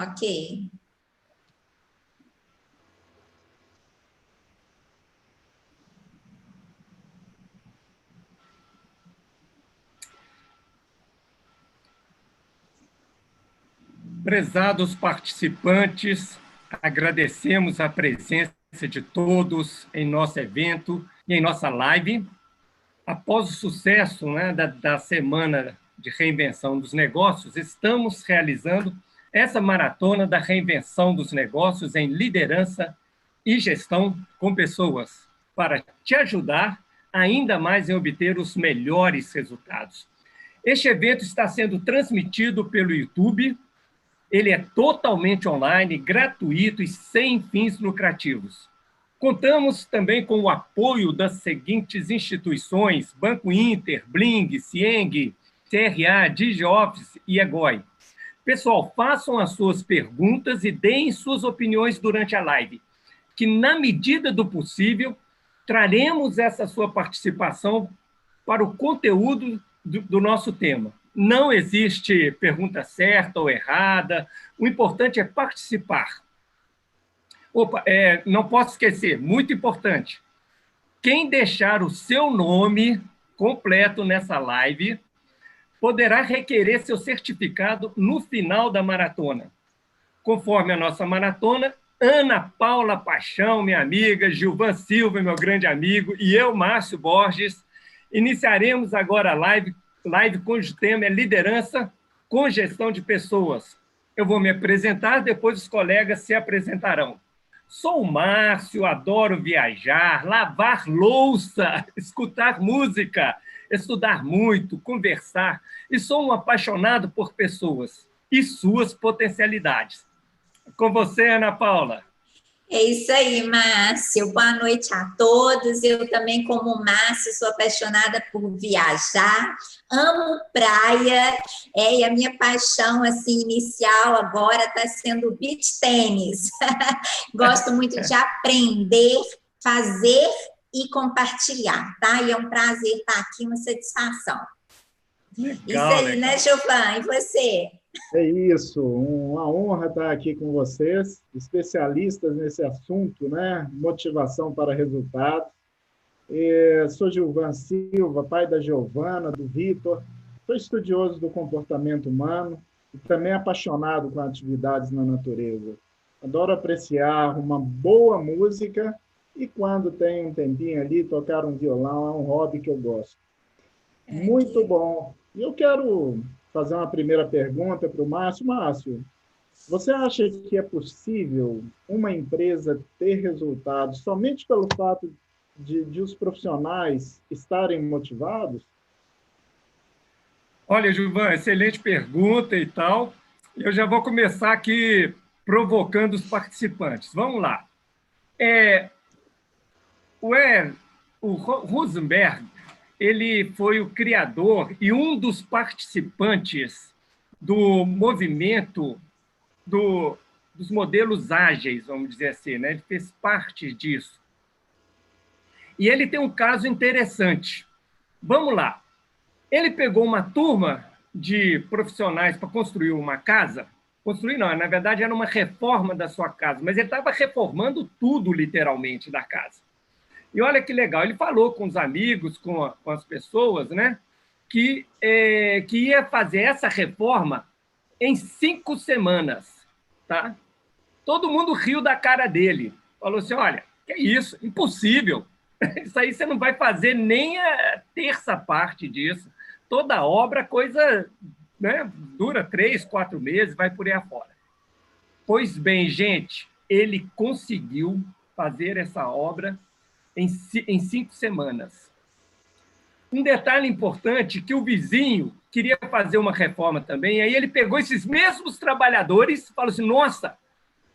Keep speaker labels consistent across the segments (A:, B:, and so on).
A: Ok.
B: Prezados participantes, agradecemos a presença de todos em nosso evento e em nossa live. Após o sucesso né, da, da Semana de Reinvenção dos Negócios, estamos realizando essa maratona da reinvenção dos negócios em liderança e gestão com pessoas, para te ajudar ainda mais em obter os melhores resultados. Este evento está sendo transmitido pelo YouTube ele é totalmente online, gratuito e sem fins lucrativos. Contamos também com o apoio das seguintes instituições: Banco Inter, Bling, Cieng, CRA, DigiOffice e Egoi. Pessoal, façam as suas perguntas e deem suas opiniões durante a live, que, na medida do possível, traremos essa sua participação para o conteúdo do, do nosso tema. Não existe pergunta certa ou errada. O importante é participar. Opa, é, não posso esquecer, muito importante. Quem deixar o seu nome completo nessa live poderá requerer seu certificado no final da maratona. Conforme a nossa maratona, Ana Paula Paixão, minha amiga, Gilvan Silva, meu grande amigo, e eu, Márcio Borges, iniciaremos agora a live live cujo tema é liderança com gestão de pessoas. Eu vou me apresentar, depois os colegas se apresentarão. Sou o Márcio, adoro viajar, lavar louça, escutar música, estudar muito, conversar, e sou um apaixonado por pessoas e suas potencialidades. Com você, Ana Paula.
A: É isso aí, Márcio. Boa noite a todos. Eu também, como Márcio, sou apaixonada por viajar, amo praia, é, e a minha paixão assim inicial agora está sendo beach tênis. Gosto muito de aprender, fazer e compartilhar, tá? E é um prazer estar aqui, uma satisfação. Legal, Isso aí, né, legal. né, Gilvan? E você?
C: É isso, uma honra estar aqui com vocês, especialistas nesse assunto, né? Motivação para resultados. Eu sou Gilvan Silva, pai da Giovana, do Vitor. Sou estudioso do comportamento humano e também apaixonado com atividades na natureza. Adoro apreciar uma boa música e, quando tem um tempinho ali, tocar um violão é um hobby que eu gosto. É Muito bom. E eu quero fazer uma primeira pergunta para o Márcio. Márcio, você acha que é possível uma empresa ter resultados somente pelo fato de, de os profissionais estarem motivados?
B: Olha, Gilvan, excelente pergunta e tal. Eu já vou começar aqui provocando os participantes. Vamos lá. É, o, er, o Rosenberg ele foi o criador e um dos participantes do movimento do, dos modelos ágeis, vamos dizer assim, né? ele fez parte disso. E ele tem um caso interessante. Vamos lá. Ele pegou uma turma de profissionais para construir uma casa. Construir não, na verdade era uma reforma da sua casa, mas ele estava reformando tudo, literalmente, da casa. E olha que legal, ele falou com os amigos, com, a, com as pessoas, né? Que, é, que ia fazer essa reforma em cinco semanas, tá? Todo mundo riu da cara dele. Falou assim, olha, que isso, impossível. Isso aí você não vai fazer nem a terça parte disso. Toda obra, coisa né, dura três, quatro meses, vai por aí afora. Pois bem, gente, ele conseguiu fazer essa obra em, em cinco semanas. Um detalhe importante que o vizinho queria fazer uma reforma também, aí ele pegou esses mesmos trabalhadores e falou assim, nossa,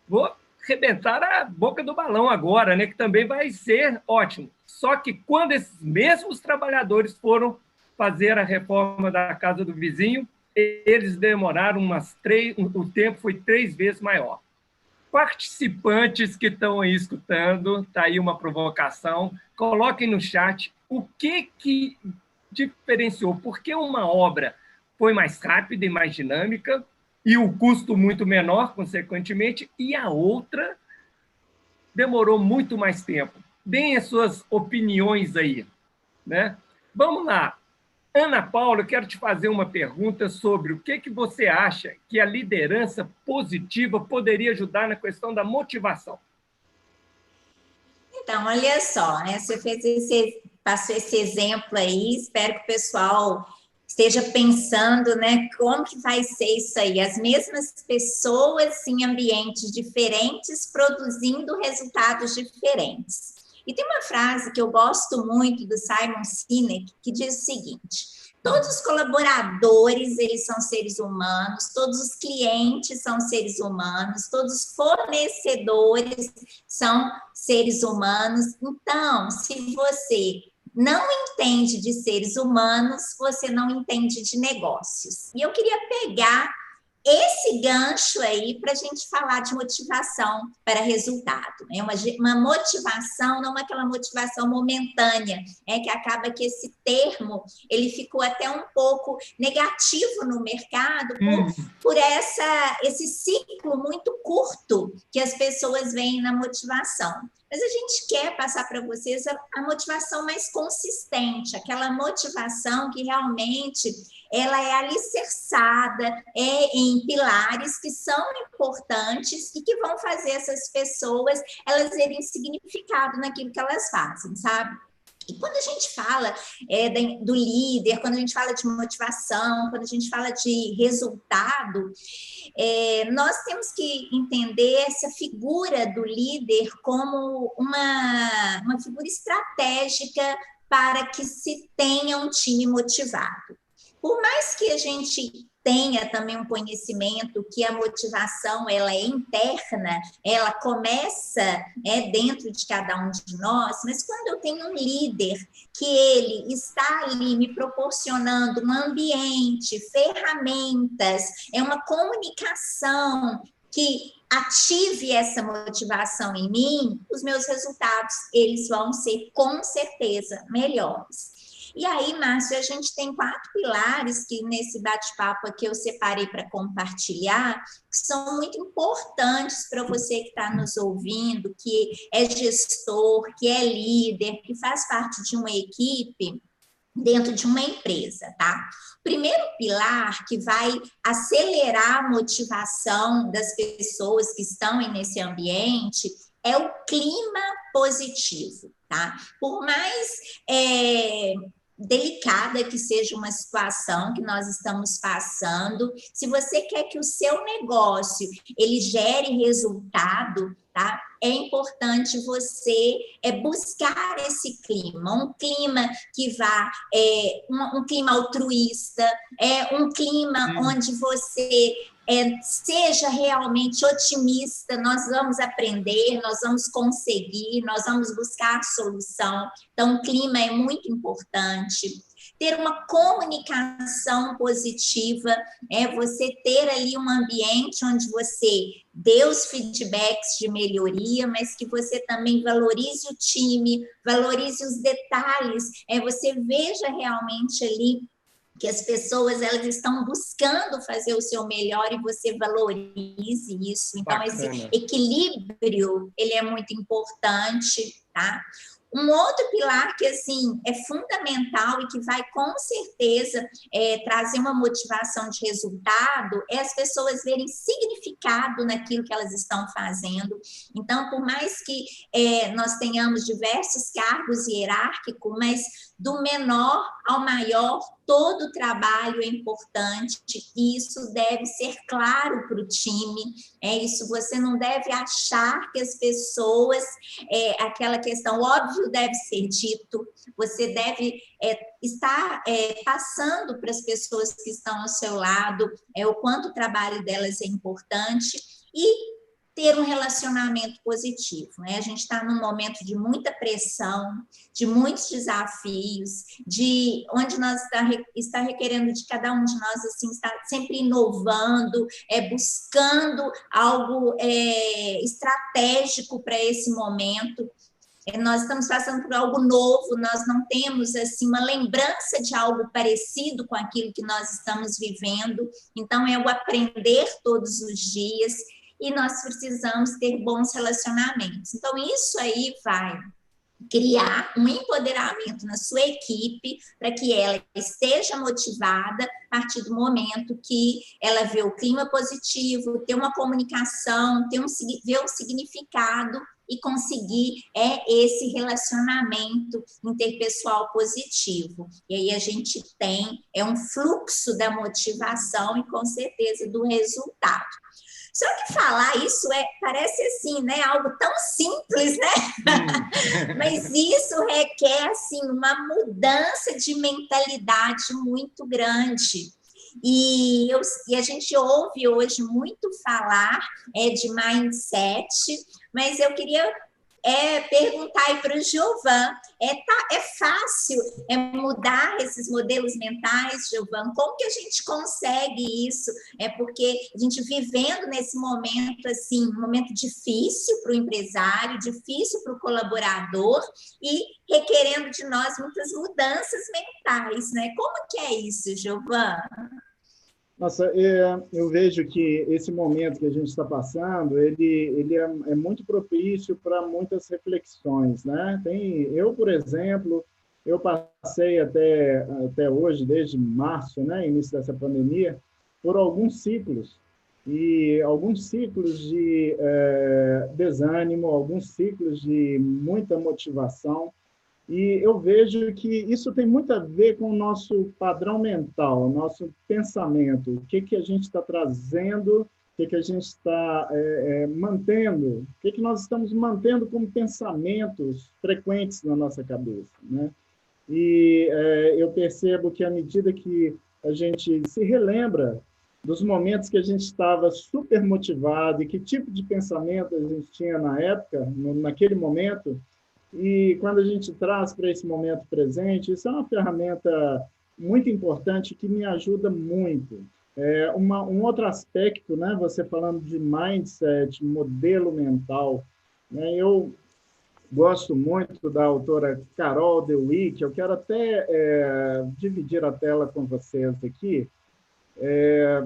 B: vou arrebentar a boca do balão agora, né, que também vai ser ótimo. Só que quando esses mesmos trabalhadores foram fazer a reforma da casa do vizinho, eles demoraram umas três, o tempo foi três vezes maior. Participantes que estão aí escutando, está aí uma provocação, coloquem no chat o que, que diferenciou, por que uma obra foi mais rápida e mais dinâmica e o custo muito menor, consequentemente, e a outra demorou muito mais tempo. Deem as suas opiniões aí. Né? Vamos lá. Ana Paula, eu quero te fazer uma pergunta sobre o que, que você acha que a liderança positiva poderia ajudar na questão da motivação.
A: Então, olha só, né? Você fez esse, passou esse exemplo aí, espero que o pessoal esteja pensando, né, como que vai ser isso aí? As mesmas pessoas em ambientes diferentes produzindo resultados diferentes. E tem uma frase que eu gosto muito do Simon Sinek que diz o seguinte: Todos os colaboradores, eles são seres humanos, todos os clientes são seres humanos, todos os fornecedores são seres humanos. Então, se você não entende de seres humanos, você não entende de negócios. E eu queria pegar esse gancho aí para a gente falar de motivação para resultado. É né? uma, uma motivação, não aquela motivação momentânea, é que acaba que esse termo ele ficou até um pouco negativo no mercado por, hum. por essa, esse ciclo muito curto que as pessoas veem na motivação. Mas a gente quer passar para vocês a, a motivação mais consistente, aquela motivação que realmente ela é alicerçada é, em pilares que são importantes e que vão fazer essas pessoas elas terem significado naquilo que elas fazem, sabe? E quando a gente fala é, do líder, quando a gente fala de motivação, quando a gente fala de resultado, é, nós temos que entender essa figura do líder como uma, uma figura estratégica para que se tenha um time motivado. Por mais que a gente tenha também um conhecimento que a motivação ela é interna, ela começa é dentro de cada um de nós, mas quando eu tenho um líder que ele está ali me proporcionando um ambiente, ferramentas, é uma comunicação que ative essa motivação em mim, os meus resultados eles vão ser com certeza melhores. E aí, Márcio, a gente tem quatro pilares que nesse bate-papo aqui eu separei para compartilhar, que são muito importantes para você que está nos ouvindo, que é gestor, que é líder, que faz parte de uma equipe dentro de uma empresa, tá? Primeiro pilar que vai acelerar a motivação das pessoas que estão nesse ambiente é o clima positivo, tá? Por mais é, delicada que seja uma situação que nós estamos passando, se você quer que o seu negócio ele gere resultado, tá? É importante você é, buscar esse clima, um clima que vá, é, um, um clima altruísta, é um clima hum. onde você é, seja realmente otimista, nós vamos aprender, nós vamos conseguir, nós vamos buscar solução. Então, o clima é muito importante. Ter uma comunicação positiva, é você ter ali um ambiente onde você dê os feedbacks de melhoria, mas que você também valorize o time, valorize os detalhes, é você veja realmente ali que as pessoas elas estão buscando fazer o seu melhor e você valorize isso. Então Bacana. esse equilíbrio ele é muito importante, tá? Um outro pilar que assim é fundamental e que vai com certeza é, trazer uma motivação de resultado é as pessoas verem significado naquilo que elas estão fazendo. Então, por mais que é, nós tenhamos diversos cargos hierárquicos, mas do menor ao maior, todo o trabalho é importante e isso deve ser claro para o time. É isso, você não deve achar que as pessoas, é, aquela questão óbvio deve ser dito, você deve é, estar é, passando para as pessoas que estão ao seu lado é, o quanto o trabalho delas é importante e ter um relacionamento positivo. Né? A gente está num momento de muita pressão, de muitos desafios, de onde nós está, está requerendo de cada um de nós assim estar sempre inovando, é buscando algo é, estratégico para esse momento. É, nós estamos passando por algo novo, nós não temos assim uma lembrança de algo parecido com aquilo que nós estamos vivendo. Então é o aprender todos os dias e nós precisamos ter bons relacionamentos. Então, isso aí vai criar um empoderamento na sua equipe para que ela esteja motivada a partir do momento que ela vê o clima positivo, ter uma comunicação, ter um, ver o significado e conseguir é esse relacionamento interpessoal positivo. E aí a gente tem é um fluxo da motivação e com certeza do resultado. Só que falar isso é parece assim, né, algo tão simples, né? Mas isso requer assim uma mudança de mentalidade muito grande. E, eu, e a gente ouve hoje muito falar é, de mindset, mas eu queria é perguntar para o Giovan, é, tá, é fácil é mudar esses modelos mentais, Giovan? Como que a gente consegue isso? É porque a gente vivendo nesse momento, assim, um momento difícil para o empresário, difícil para o colaborador e requerendo de nós muitas mudanças mentais, né? Como que é isso, Giovan?
C: Nossa, é, eu vejo que esse momento que a gente está passando, ele, ele é, é muito propício para muitas reflexões, né? Tem, eu, por exemplo, eu passei até, até hoje, desde março, né, início dessa pandemia, por alguns ciclos, e alguns ciclos de é, desânimo, alguns ciclos de muita motivação, e eu vejo que isso tem muito a ver com o nosso padrão mental, o nosso pensamento, o que, que a gente está trazendo, o que, que a gente está é, é, mantendo, o que, que nós estamos mantendo como pensamentos frequentes na nossa cabeça. Né? E é, eu percebo que à medida que a gente se relembra dos momentos que a gente estava super motivado e que tipo de pensamento a gente tinha na época, no, naquele momento, e quando a gente traz para esse momento presente, isso é uma ferramenta muito importante que me ajuda muito. É uma, um outro aspecto, né? Você falando de mindset, modelo mental, né? Eu gosto muito da autora Carol Dweck. Eu quero até é, dividir a tela com vocês aqui, é,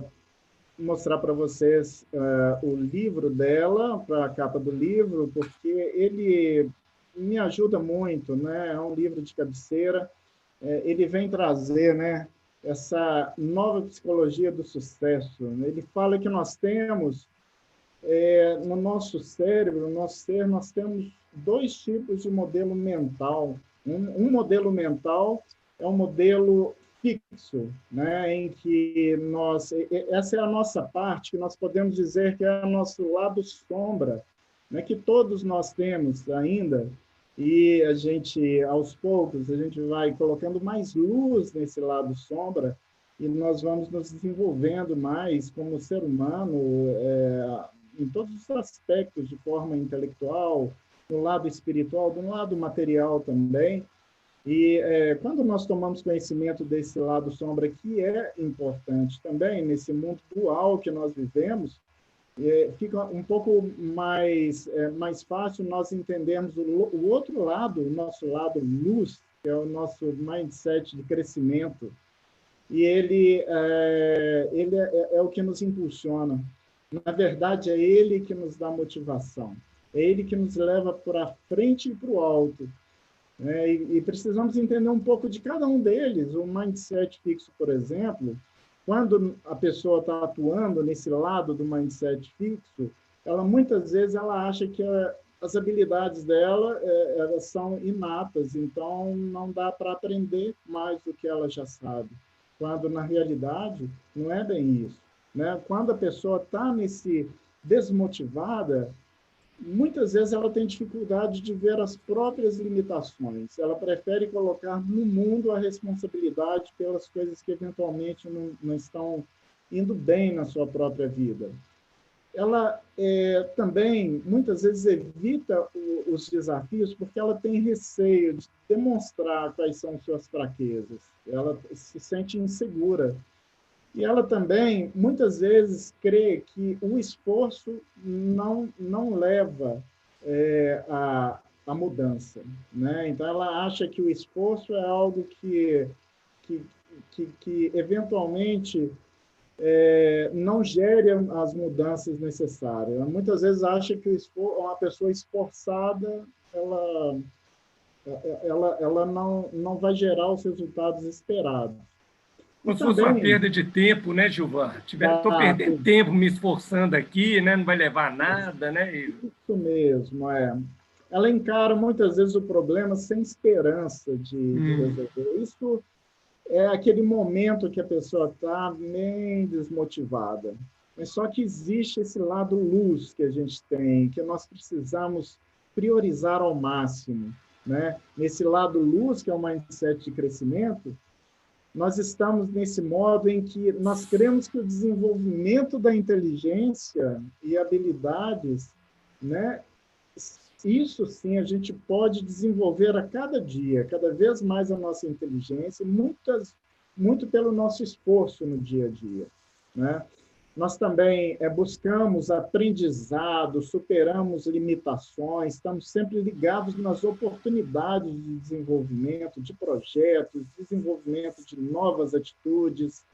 C: mostrar para vocês é, o livro dela, para a capa do livro, porque ele me ajuda muito, né? É um livro de cabeceira. É, ele vem trazer, né? Essa nova psicologia do sucesso. Ele fala que nós temos é, no nosso cérebro, no nosso ser, nós temos dois tipos de modelo mental. Um, um modelo mental é um modelo fixo, né, em que nós essa é a nossa parte que nós podemos dizer que é o nosso lado sombra, né, que todos nós temos ainda e a gente, aos poucos, a gente vai colocando mais luz nesse lado sombra e nós vamos nos desenvolvendo mais como ser humano é, em todos os aspectos, de forma intelectual, no lado espiritual, do lado material também. E é, quando nós tomamos conhecimento desse lado sombra, que é importante também nesse mundo dual que nós vivemos, é, fica um pouco mais, é, mais fácil nós entendermos o, o, outro lado, o nosso lado luz, que é o nosso mindset de crescimento. E ele, é, ele é, é, é o que nos impulsiona. Na verdade, é ele que nos dá motivação. É ele que nos leva para frente e para o alto. É, e, e precisamos entender um pouco de cada um deles. O mindset fixo, por exemplo, quando a pessoa está atuando nesse lado do mindset fixo, ela muitas vezes ela acha que a, as habilidades dela é, elas são inatas, então não dá para aprender mais do que ela já sabe. Quando na realidade não é bem isso, né? Quando a pessoa está nesse desmotivada, muitas vezes ela tem dificuldade de ver as próprias limitações. Ela prefere colocar no mundo a responsabilidade pelas coisas que eventualmente não, não estão indo bem na sua própria vida. ela é, também muitas vezes evita o, os desafios porque ela tem receio de demonstrar quais são suas fraquezas. Ela se sente insegura. E ela também muitas vezes crê que o esforço não não leva é, a, a mudança, né? Então ela acha que o esforço é algo que que, que, que eventualmente é, não gere as mudanças necessárias. Muitas vezes acha que uma pessoa esforçada ela, ela, ela não, não vai gerar os resultados esperados.
B: Como se fosse uma perda de tempo, né, Gilvan? Estou ah, perdendo tempo me esforçando aqui, né? não vai levar nada. Né?
C: Isso mesmo, é. Ela encara muitas vezes o problema sem esperança de, hum. de resolver. Isso é aquele momento que a pessoa está bem desmotivada. Mas só que existe esse lado luz que a gente tem, que nós precisamos priorizar ao máximo. Né? Nesse lado luz, que é o mindset de crescimento, nós estamos nesse modo em que nós cremos que o desenvolvimento da inteligência e habilidades né, isso sim a gente pode desenvolver a cada dia, cada vez mais a nossa inteligência, muitas, muito pelo nosso esforço no dia a dia. Né? Nós também é, buscamos aprendizado, superamos limitações, estamos sempre ligados nas oportunidades de desenvolvimento, de projetos, desenvolvimento de novas atitudes.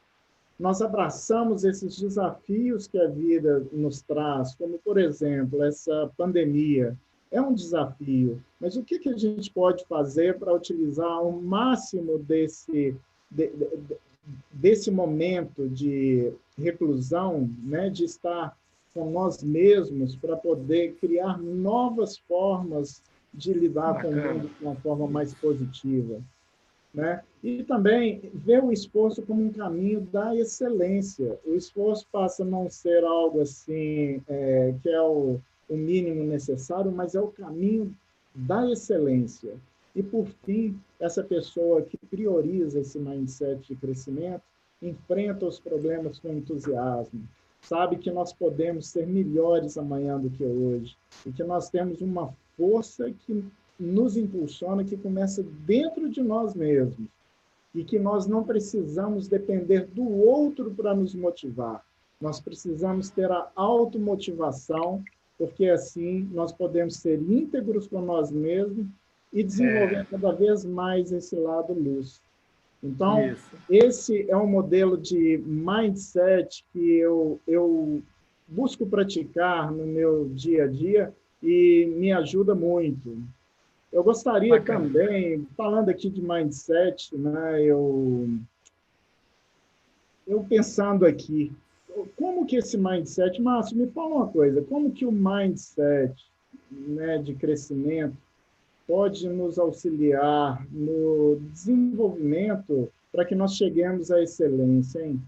C: Nós abraçamos esses desafios que a vida nos traz, como, por exemplo, essa pandemia, é um desafio, mas o que, que a gente pode fazer para utilizar o máximo desse, de, de, desse momento de reclusão, né, de estar com nós mesmos para poder criar novas formas de lidar Bacana. com o mundo de uma forma mais positiva. Né? E também ver o esforço como um caminho da excelência. O esforço passa a não ser algo assim, é, que é o, o mínimo necessário, mas é o caminho da excelência. E, por fim, essa pessoa que prioriza esse mindset de crescimento enfrenta os problemas com entusiasmo, sabe que nós podemos ser melhores amanhã do que hoje e que nós temos uma força que nos impulsiona, que começa dentro de nós mesmos e que nós não precisamos depender do outro para nos motivar. Nós precisamos ter a automotivação porque assim nós podemos ser íntegros com nós mesmos e desenvolver é. cada vez mais esse lado luz. Então, Isso. esse é um modelo de mindset que eu, eu busco praticar no meu dia a dia e me ajuda muito. Eu gostaria Bacana. também, falando aqui de mindset, né, eu, eu pensando aqui, como que esse mindset, Márcio, me fala uma coisa, como que o mindset né, de crescimento pode nos auxiliar no desenvolvimento para que nós cheguemos à excelência, hein?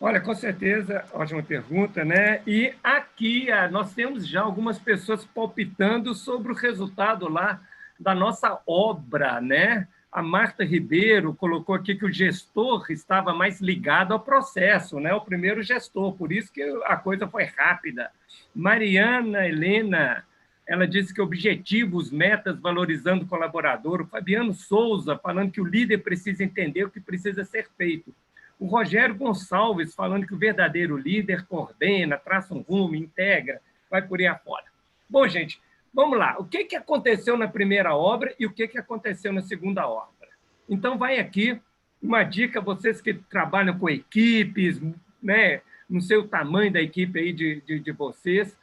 B: Olha, com certeza, ótima pergunta, né? E aqui ah, nós temos já algumas pessoas palpitando sobre o resultado lá da nossa obra, né? A Marta Ribeiro colocou aqui que o gestor estava mais ligado ao processo, né? o primeiro gestor, por isso que a coisa foi rápida. Mariana Helena, ela disse que objetivos, metas, valorizando o colaborador. O Fabiano Souza, falando que o líder precisa entender o que precisa ser feito. O Rogério Gonçalves, falando que o verdadeiro líder coordena, traça um rumo, integra, vai por aí afora. Bom, gente, Vamos lá, o que, que aconteceu na primeira obra e o que, que aconteceu na segunda obra? Então, vai aqui uma dica, vocês que trabalham com equipes, né, não sei o tamanho da equipe aí de, de, de vocês.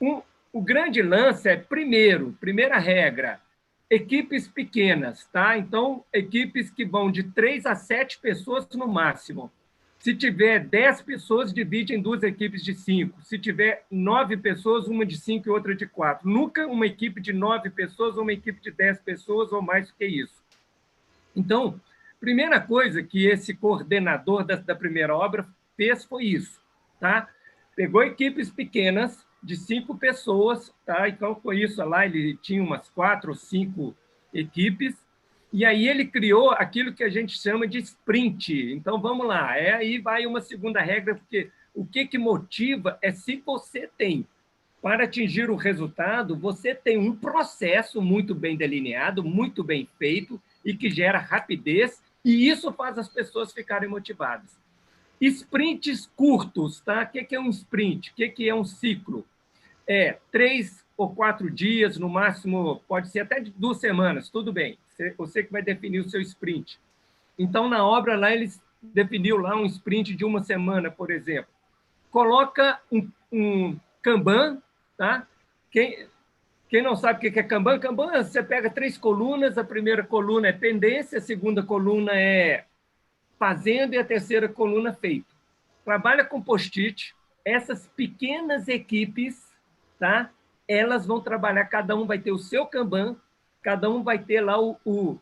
B: Um, o grande lance é, primeiro, primeira regra, equipes pequenas, tá? Então, equipes que vão de três a sete pessoas no máximo. Se tiver 10 pessoas, divide em duas equipes de cinco. Se tiver nove pessoas, uma de cinco e outra de quatro. Nunca uma equipe de nove pessoas ou uma equipe de dez pessoas ou mais do que isso. Então, primeira coisa que esse coordenador da, da primeira obra fez foi isso, tá? Pegou equipes pequenas de cinco pessoas, tá? Então foi isso lá. Ele tinha umas quatro ou cinco equipes e aí ele criou aquilo que a gente chama de sprint. Então vamos lá, é aí vai uma segunda regra, porque O que, que motiva é se você tem, para atingir o resultado, você tem um processo muito bem delineado, muito bem feito e que gera rapidez, e isso faz as pessoas ficarem motivadas. Sprints curtos, tá? O que é um sprint? O que é um ciclo? É três ou quatro dias, no máximo, pode ser até duas semanas, tudo bem. Você que vai definir o seu sprint. Então, na obra lá, eles definiu lá um sprint de uma semana, por exemplo. Coloca um, um Kanban, tá? Quem, quem não sabe o que é Kanban, Kanban, você pega três colunas, a primeira coluna é pendência, a segunda coluna é fazendo e a terceira coluna feito. Trabalha com post-it, essas pequenas equipes, tá? Elas vão trabalhar, cada um vai ter o seu Kanban, cada um vai ter lá o, o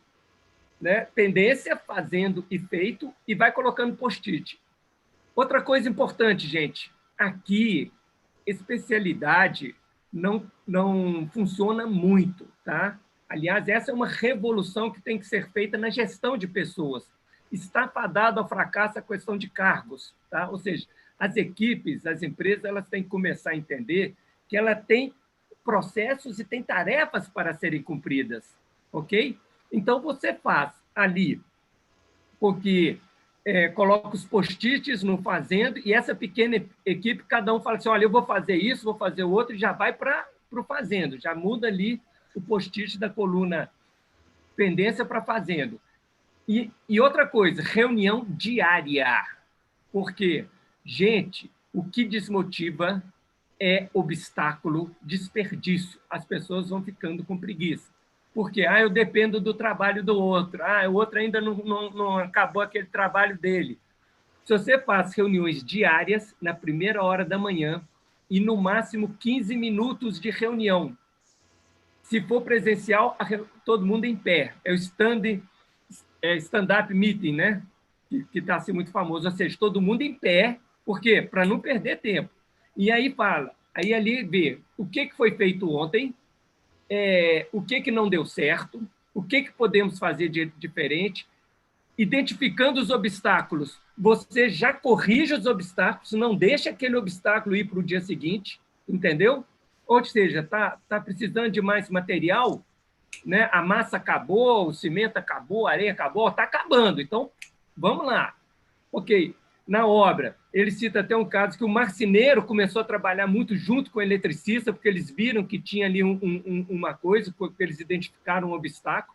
B: né? Pendência, fazendo e feito, e vai colocando post-it. Outra coisa importante, gente, aqui, especialidade não, não funciona muito, tá? Aliás, essa é uma revolução que tem que ser feita na gestão de pessoas. Está fadado ao fracasso a questão de cargos, tá? Ou seja, as equipes, as empresas, elas têm que começar a entender que ela tem processos e tem tarefas para serem cumpridas, ok? Então, você faz ali, porque é, coloca os post-its no fazendo, e essa pequena equipe, cada um fala assim: olha, eu vou fazer isso, vou fazer o outro, e já vai para o fazendo, já muda ali o post-it da coluna pendência para fazendo. E, e outra coisa, reunião diária. Porque, gente, o que desmotiva é obstáculo, desperdício. As pessoas vão ficando com preguiça porque ah, eu dependo do trabalho do outro, ah, o outro ainda não, não, não acabou aquele trabalho dele. Se você faz reuniões diárias, na primeira hora da manhã, e no máximo 15 minutos de reunião. Se for presencial, todo mundo em pé. É o stand, é stand-up meeting, né? Que está assim, muito famoso. Ou seja, todo mundo em pé, por quê? Para não perder tempo. E aí fala, aí ali vê o que, que foi feito ontem, é, o que, que não deu certo, o que, que podemos fazer de diferente, identificando os obstáculos. Você já corrige os obstáculos, não deixa aquele obstáculo ir para o dia seguinte, entendeu? Ou seja, está tá precisando de mais material, né? a massa acabou, o cimento acabou, a areia acabou, está acabando. Então, vamos lá. Ok, na obra. Ele cita até um caso que o marceneiro começou a trabalhar muito junto com o eletricista, porque eles viram que tinha ali um, um, uma coisa, porque eles identificaram um obstáculo.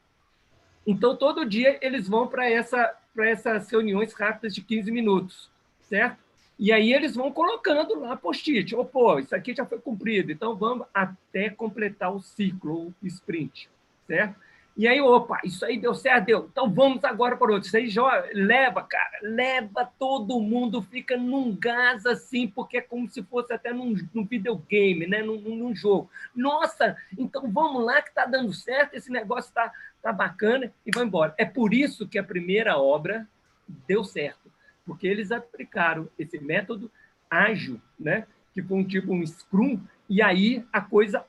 B: Então, todo dia eles vão para essa, essas reuniões rápidas de 15 minutos, certo? E aí eles vão colocando lá post-it. Oh, pô, isso aqui já foi cumprido, então vamos até completar o ciclo, o sprint, certo? E aí, opa, isso aí deu certo, deu. Então vamos agora para outro. Isso aí leva, cara, leva todo mundo, fica num gás assim, porque é como se fosse até num, num videogame, né? Num, num, jogo. Nossa, então vamos lá que está dando certo, esse negócio está tá bacana e vai embora. É por isso que a primeira obra deu certo, porque eles aplicaram esse método ágil, né? Que foi um tipo um Scrum, e aí a coisa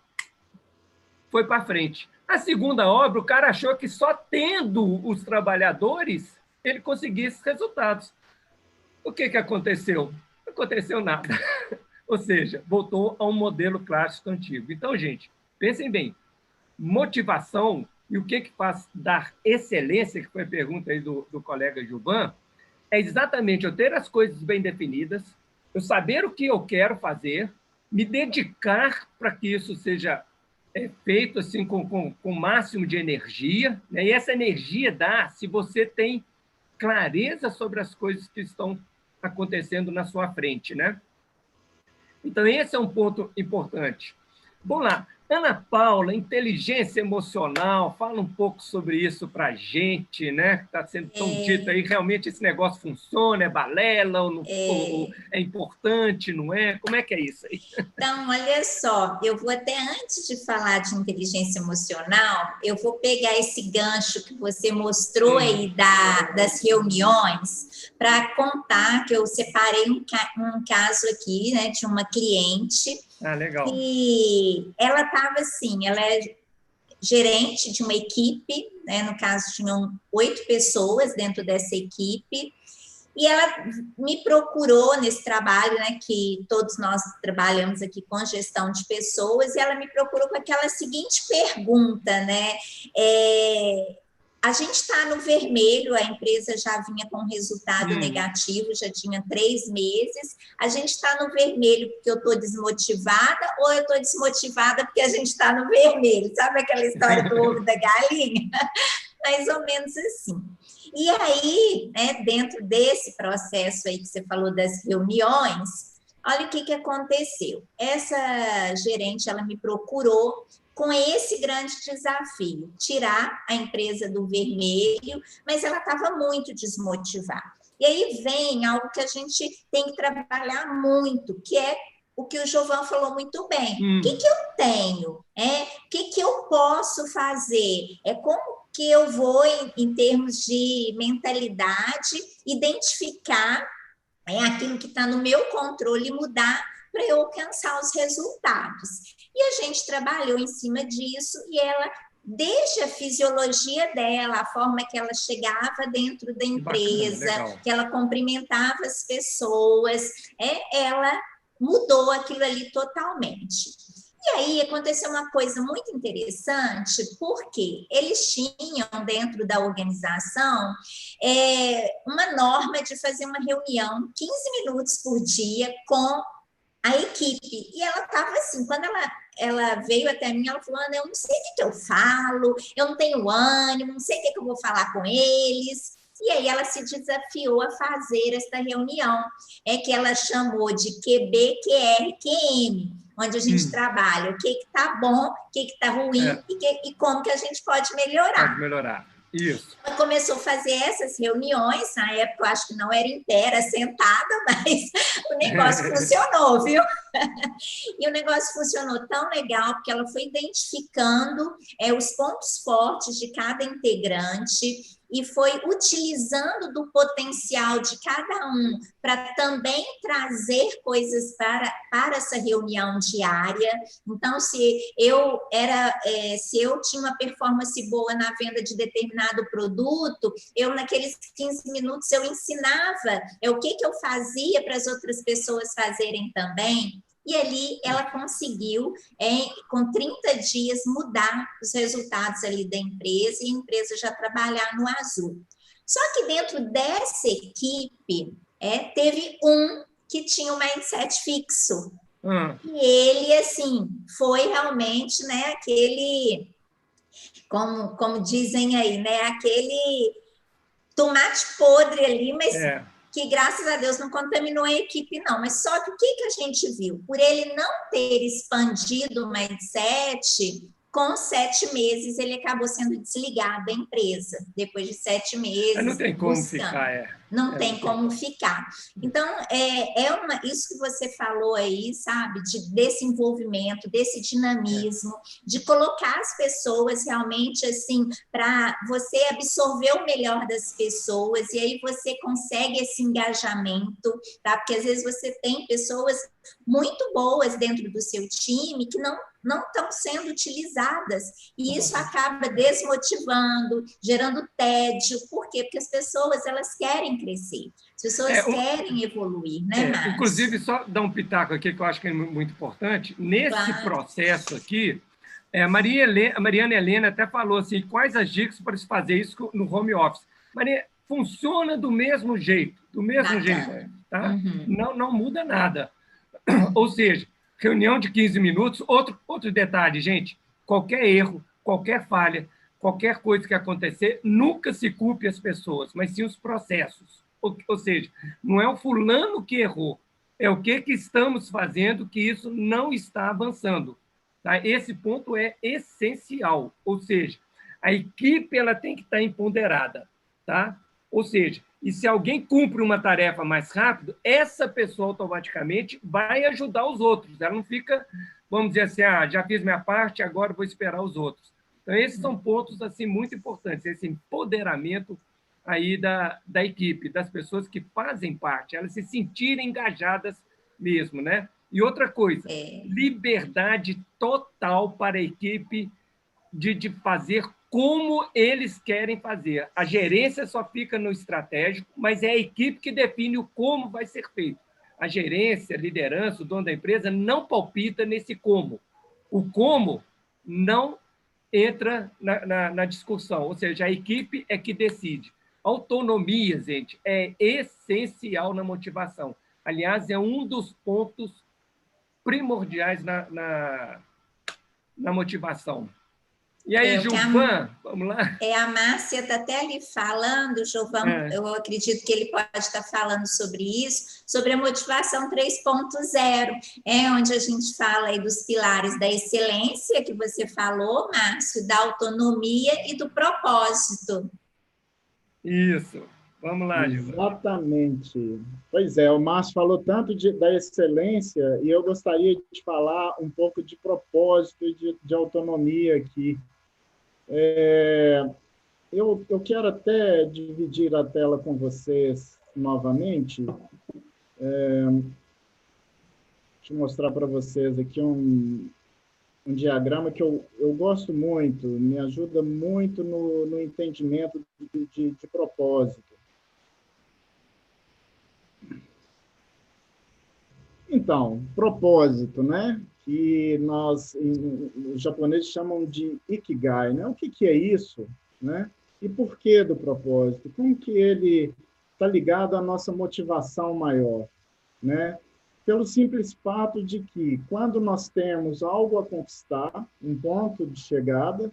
B: foi para frente. A segunda obra, o cara achou que só tendo os trabalhadores ele conseguia esses resultados. O que, que aconteceu? Não aconteceu nada. Ou seja, voltou a um modelo clássico antigo. Então, gente, pensem bem. Motivação e o que, que faz dar excelência, que foi a pergunta aí do, do colega Gilvan, é exatamente eu ter as coisas bem definidas, eu saber o que eu quero fazer, me dedicar para que isso seja é feito assim com, com, com o máximo de energia, né? e essa energia dá se você tem clareza sobre as coisas que estão acontecendo na sua frente. Né? Então, esse é um ponto importante. Vamos lá. Ana Paula, inteligência emocional, fala um pouco sobre isso para a gente, né? Está sendo tão é. dito aí, realmente esse negócio funciona, é balela, ou, não, é. Ou é importante, não é? Como é que é isso aí?
A: Então, olha só, eu vou até antes de falar de inteligência emocional, eu vou pegar esse gancho que você mostrou aí da, das reuniões para contar que eu separei um, um caso aqui, né, de uma cliente
B: ah, legal.
A: E ela estava assim, ela é gerente de uma equipe, né? no caso tinham oito pessoas dentro dessa equipe, E ela me procurou nesse trabalho, né, que todos nós trabalhamos aqui com gestão de pessoas, e ela me procurou com aquela seguinte pergunta, né? É, a gente está no vermelho, a empresa já vinha com resultado hum. negativo, já tinha três meses. A gente está no vermelho porque eu estou desmotivada ou eu estou desmotivada porque a gente está no vermelho? Sabe aquela história do ovo da galinha? Mais ou menos assim. E aí, né, dentro desse processo aí que você falou das reuniões, olha o que, que aconteceu. Essa gerente, ela me procurou com esse grande desafio, tirar a empresa do vermelho, mas ela estava muito desmotivada. E aí vem algo que a gente tem que trabalhar muito, que é o que o João falou muito bem. Hum. O que, que eu tenho? É, o que, que eu posso fazer? É como que eu vou, em, em termos de mentalidade, identificar é, aquilo que está no meu controle e mudar para eu alcançar os resultados. E a gente trabalhou em cima disso e ela desde a fisiologia dela, a forma que ela chegava dentro da empresa, Bacana, que ela cumprimentava as pessoas, é, ela mudou aquilo ali totalmente. E aí aconteceu uma coisa muito interessante, porque eles tinham dentro da organização é, uma norma de fazer uma reunião 15 minutos por dia com a equipe. E ela estava assim, quando ela, ela veio até mim, ela falou: Ana, eu não sei o que, que eu falo, eu não tenho ânimo, não sei o que, que eu vou falar com eles. E aí ela se desafiou a fazer esta reunião, é que ela chamou de QBQRQM onde a gente hum. trabalha o que está bom, o que está ruim é. e, que, e, como que a gente pode melhorar.
B: Pode melhorar. Isso.
A: Ela começou a fazer essas reuniões, na época eu acho que não era inteira, sentada, mas o negócio funcionou, viu? e o negócio funcionou tão legal, porque ela foi identificando é, os pontos fortes de cada integrante, e foi utilizando do potencial de cada um para também trazer coisas para, para essa reunião diária. Então, se eu era, é, se eu tinha uma performance boa na venda de determinado produto, eu naqueles 15 minutos eu ensinava é, o que, que eu fazia para as outras pessoas fazerem também. E ali ela conseguiu, em, com 30 dias, mudar os resultados ali da empresa e a empresa já trabalhar no azul. Só que dentro dessa equipe, é, teve um que tinha um mindset fixo. Hum. E ele, assim, foi realmente, né, aquele, como, como dizem aí, né, aquele tomate podre ali, mas é que graças a Deus não contaminou a equipe, não. Mas só que o que, que a gente viu? Por ele não ter expandido o mindset, com sete meses ele acabou sendo desligado da empresa, depois de sete meses.
B: Não tem como buscando. ficar, é.
A: Não é tem como ficar. Então, é, é uma, isso que você falou aí, sabe, de, desse envolvimento, desse dinamismo, é. de colocar as pessoas realmente assim, para você absorver o melhor das pessoas, e aí você consegue esse engajamento, tá? Porque às vezes você tem pessoas muito boas dentro do seu time que não não estão sendo utilizadas. E isso acaba desmotivando, gerando tédio. Por quê? Porque as pessoas elas querem crescer, as pessoas é, querem evoluir, né,
B: é, Inclusive, só dar um pitaco aqui que eu acho que é muito importante. Nesse claro. processo aqui, é, a, Maria Helena, a Mariana Helena até falou assim: quais as dicas para se fazer isso no home office? Maria, funciona do mesmo jeito, do mesmo Bacana. jeito. Tá? Uhum. Não, não muda nada. Ou seja, reunião de 15 minutos. Outro, outro detalhe, gente: qualquer erro, qualquer falha, qualquer coisa que acontecer, nunca se culpe as pessoas, mas sim os processos. Ou, ou seja, não é o fulano que errou, é o que, que estamos fazendo que isso não está avançando. Tá? Esse ponto é essencial, ou seja, a equipe ela tem que estar empoderada. Tá? Ou seja, e se alguém cumpre uma tarefa mais rápido, essa pessoa automaticamente vai ajudar os outros. Ela não fica, vamos dizer assim, ah, já fiz minha parte, agora vou esperar os outros. Então, esses são pontos assim muito importantes, esse empoderamento aí da, da equipe, das pessoas que fazem parte, elas se sentirem engajadas mesmo, né? E outra coisa, é. liberdade total para a equipe de, de fazer como eles querem fazer. A gerência só fica no estratégico, mas é a equipe que define o como vai ser feito. A gerência, a liderança, o dono da empresa não palpita nesse como. O como não entra na, na, na discussão, ou seja, a equipe é que decide. Autonomia, gente, é essencial na motivação. Aliás, é um dos pontos primordiais na, na, na motivação. E aí, é, Gilvan, vamos lá?
A: É, a Márcia está até ali falando, Gilvan, é. eu acredito que ele pode estar falando sobre isso, sobre a motivação 3.0, é onde a gente fala aí dos pilares da excelência, que você falou, Márcio, da autonomia e do propósito.
B: Isso. Vamos lá, Gilvan.
C: Exatamente. Pois é, o Márcio falou tanto de, da excelência e eu gostaria de falar um pouco de propósito e de, de autonomia aqui. É, eu, eu quero até dividir a tela com vocês novamente. É, deixa eu mostrar para vocês aqui um, um diagrama que eu, eu gosto muito, me ajuda muito no, no entendimento de, de, de propósito. Então, propósito, né? Que nós, os japoneses chamam de ikigai, né? O que, que é isso, né? E por que do propósito? Como que ele está ligado à nossa motivação maior, né? Pelo simples fato de que quando nós temos algo a conquistar, um ponto de chegada,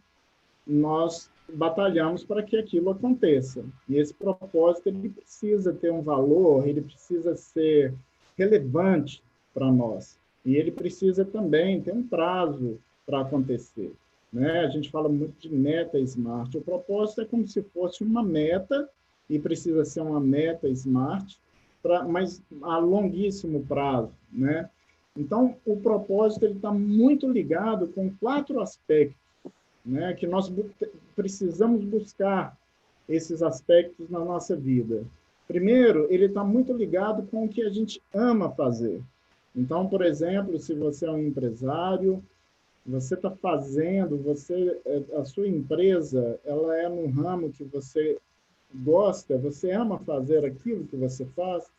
C: nós batalhamos para que aquilo aconteça. E esse propósito ele precisa ter um valor, ele precisa ser relevante para nós. E ele precisa também ter um prazo para acontecer. Né? A gente fala muito de meta smart. O propósito é como se fosse uma meta, e precisa ser uma meta smart, pra, mas a longuíssimo prazo. Né? Então, o propósito está muito ligado com quatro aspectos, né? que nós bu precisamos buscar esses aspectos na nossa vida. Primeiro, ele está muito ligado com o que a gente ama fazer. Então, por exemplo, se você é um empresário, você está fazendo, você, é, a sua empresa, ela é num ramo que você gosta, você ama fazer aquilo que você faz.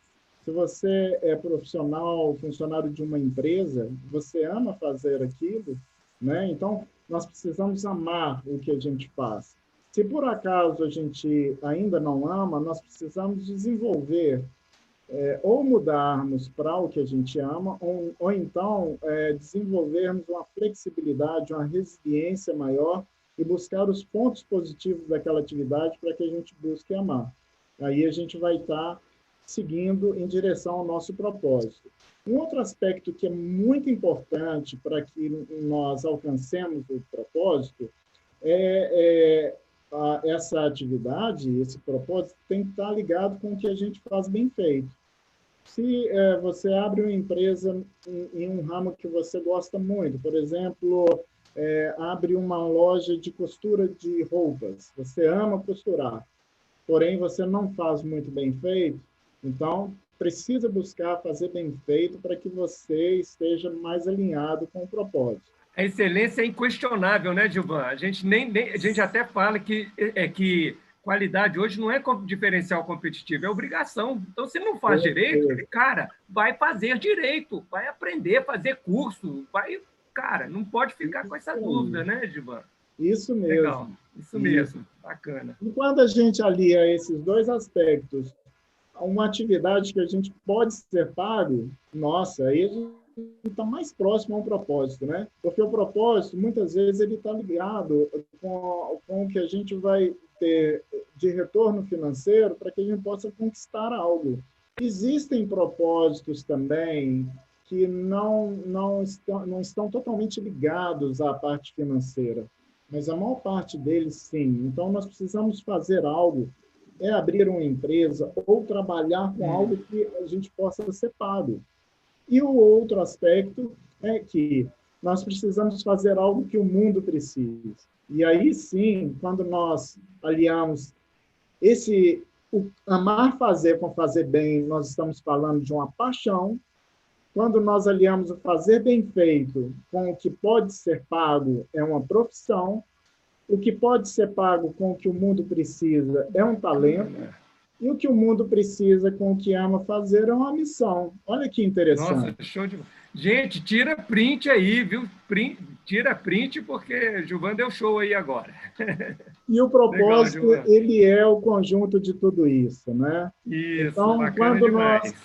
C: Se você é profissional, funcionário de uma empresa, você ama fazer aquilo, né? Então, nós precisamos amar o que a gente faz. Se por acaso a gente ainda não ama, nós precisamos desenvolver é, ou mudarmos para o que a gente ama, ou, ou então é, desenvolvermos uma flexibilidade, uma resiliência maior e buscar os pontos positivos daquela atividade para que a gente busque amar. Aí a gente vai estar tá seguindo em direção ao nosso propósito. Um outro aspecto que é muito importante para que nós alcancemos o propósito é, é a, essa atividade, esse propósito, tem que estar tá ligado com o que a gente faz bem feito. Se é, você abre uma empresa em, em, um ramo que você gosta muito, por exemplo, é, abre uma loja de costura de roupas, você ama costurar, porém você não faz muito bem feito, então precisa buscar fazer bem feito para que você esteja mais alinhado com o propósito.
B: A excelência é inquestionável, né, Gilvan? A gente nem, nem a gente até fala que é que Qualidade hoje não é diferencial competitivo, é obrigação. Então, se não faz direito, cara, vai fazer direito, vai aprender, fazer curso, vai. Cara, não pode ficar com essa dúvida, né, Givan?
C: Isso mesmo. Legal.
B: Isso mesmo, bacana.
C: E quando a gente alia esses dois aspectos, uma atividade que a gente pode ser pago, nossa, aí a gente está mais próximo a um propósito, né? Porque o propósito, muitas vezes, ele está ligado com, com o que a gente vai ter de retorno financeiro para que a gente possa conquistar algo. Existem propósitos também que não, não, estão, não estão totalmente ligados à parte financeira, mas a maior parte deles sim. Então, nós precisamos fazer algo, é abrir uma empresa ou trabalhar com hum. algo que a gente possa ser pago. E o outro aspecto é que nós precisamos fazer algo que o mundo precisa. E aí sim, quando nós aliamos esse o amar fazer com fazer bem, nós estamos falando de uma paixão. Quando nós aliamos o fazer bem feito com o que pode ser pago, é uma profissão. o que pode ser pago com o que o mundo precisa é um talento, e o que o mundo precisa com o que ama fazer é uma missão. Olha que interessante. Nossa,
B: show de Gente, tira print aí, viu? Print, tira print, porque Gilvan deu show aí agora.
C: E o propósito, Legal, ele é o conjunto de tudo isso, né?
B: Isso, então, quando
C: demais. nós,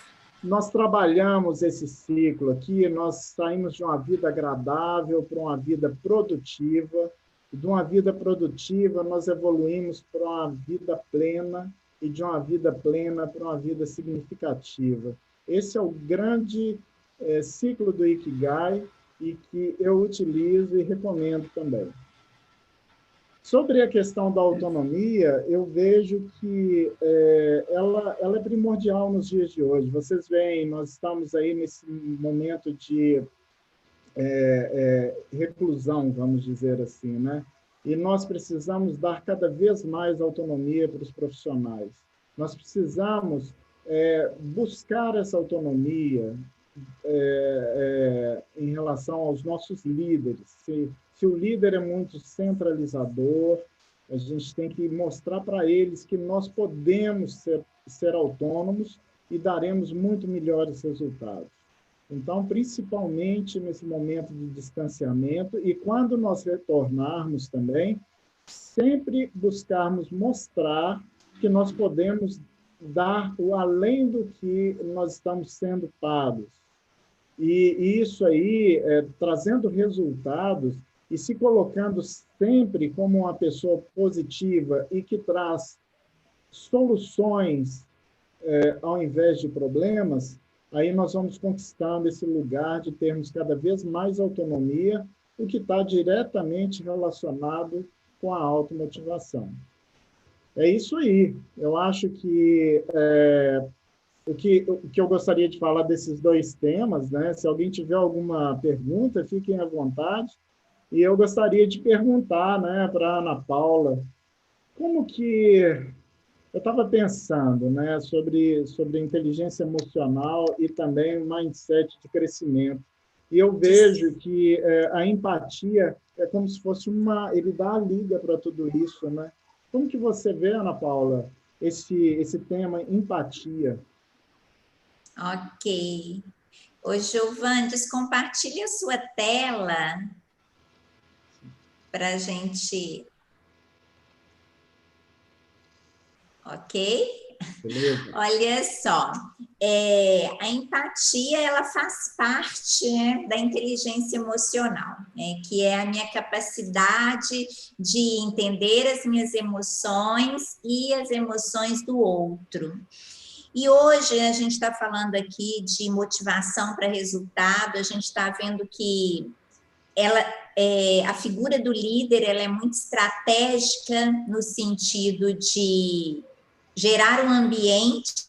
C: nós trabalhamos esse ciclo aqui, nós saímos de uma vida agradável para uma vida produtiva, de uma vida produtiva nós evoluímos para uma vida plena, e de uma vida plena para uma vida significativa. Esse é o grande é, ciclo do Ikigai e que eu utilizo e recomendo também. Sobre a questão da autonomia, eu vejo que é, ela, ela é primordial nos dias de hoje. Vocês veem, nós estamos aí nesse momento de é, é, reclusão, vamos dizer assim, né? E nós precisamos dar cada vez mais autonomia para os profissionais. Nós precisamos é, buscar essa autonomia, é, é, em relação aos nossos líderes. Se, se o líder é muito centralizador, a gente tem que mostrar para eles que nós podemos ser, ser autônomos e daremos muito melhores resultados. Então, principalmente nesse momento de distanciamento e quando nós retornarmos também, sempre buscarmos mostrar que nós podemos dar o além do que nós estamos sendo pagos. E isso aí, é, trazendo resultados e se colocando sempre como uma pessoa positiva e que traz soluções é, ao invés de problemas, aí nós vamos conquistando esse lugar de termos cada vez mais autonomia, o que está diretamente relacionado com a automotivação. É isso aí. Eu acho que é, o que, o que eu gostaria de falar desses dois temas, né? Se alguém tiver alguma pergunta, fiquem à vontade. E eu gostaria de perguntar, né, para a Ana Paula, como que eu estava pensando, né, sobre sobre inteligência emocional e também mindset de crescimento. E eu vejo que é, a empatia é como se fosse uma, ele dá a liga para tudo isso, né? Como que você vê, Ana Paula, esse esse tema empatia?
A: Ok. Ô, Giovandes, compartilha a sua tela para a gente. Ok? Beleza. Olha só, é, a empatia ela faz parte né, da inteligência emocional, né, que é a minha capacidade de entender as minhas emoções e as emoções do outro. E hoje a gente está falando aqui de motivação para resultado, a gente está vendo que ela, é, a figura do líder ela é muito estratégica no sentido de gerar um ambiente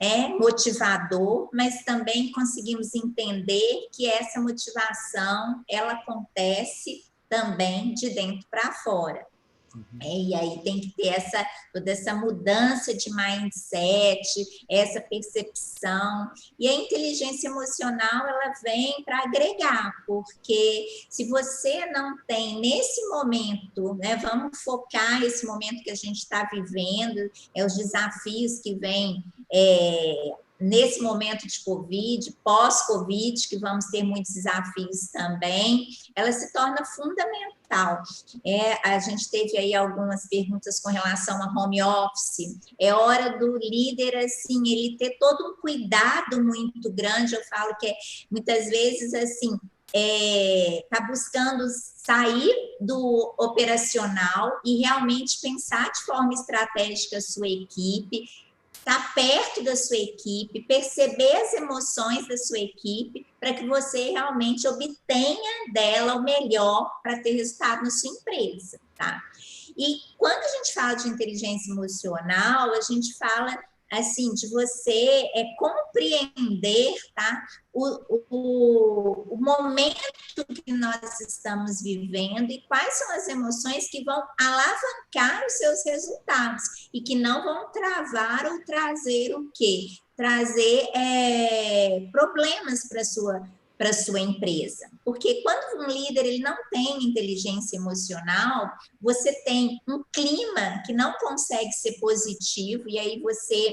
A: é motivador, mas também conseguimos entender que essa motivação ela acontece também de dentro para fora. Uhum. É, e aí tem que ter essa, toda essa mudança de mindset, essa percepção. E a inteligência emocional, ela vem para agregar, porque se você não tem nesse momento, né, vamos focar esse momento que a gente está vivendo, é os desafios que vêm é, nesse momento de Covid, pós-Covid, que vamos ter muitos desafios também, ela se torna fundamental. É, a gente teve aí algumas perguntas com relação a home office. É hora do líder, assim, ele ter todo um cuidado muito grande. Eu falo que é, muitas vezes, assim, está é, buscando sair do operacional e realmente pensar de forma estratégica a sua equipe, estar tá perto da sua equipe, perceber as emoções da sua equipe, para que você realmente obtenha dela o melhor para ter resultado na sua empresa, tá? E quando a gente fala de inteligência emocional, a gente fala assim, de você é, compreender tá, o, o, o, momento que nós estamos vivendo e quais são as emoções que vão alavancar os seus resultados e que não vão travar ou trazer o quê? Trazer é, problemas para a sua para sua empresa. Porque quando um líder ele não tem inteligência emocional, você tem um clima que não consegue ser positivo e aí você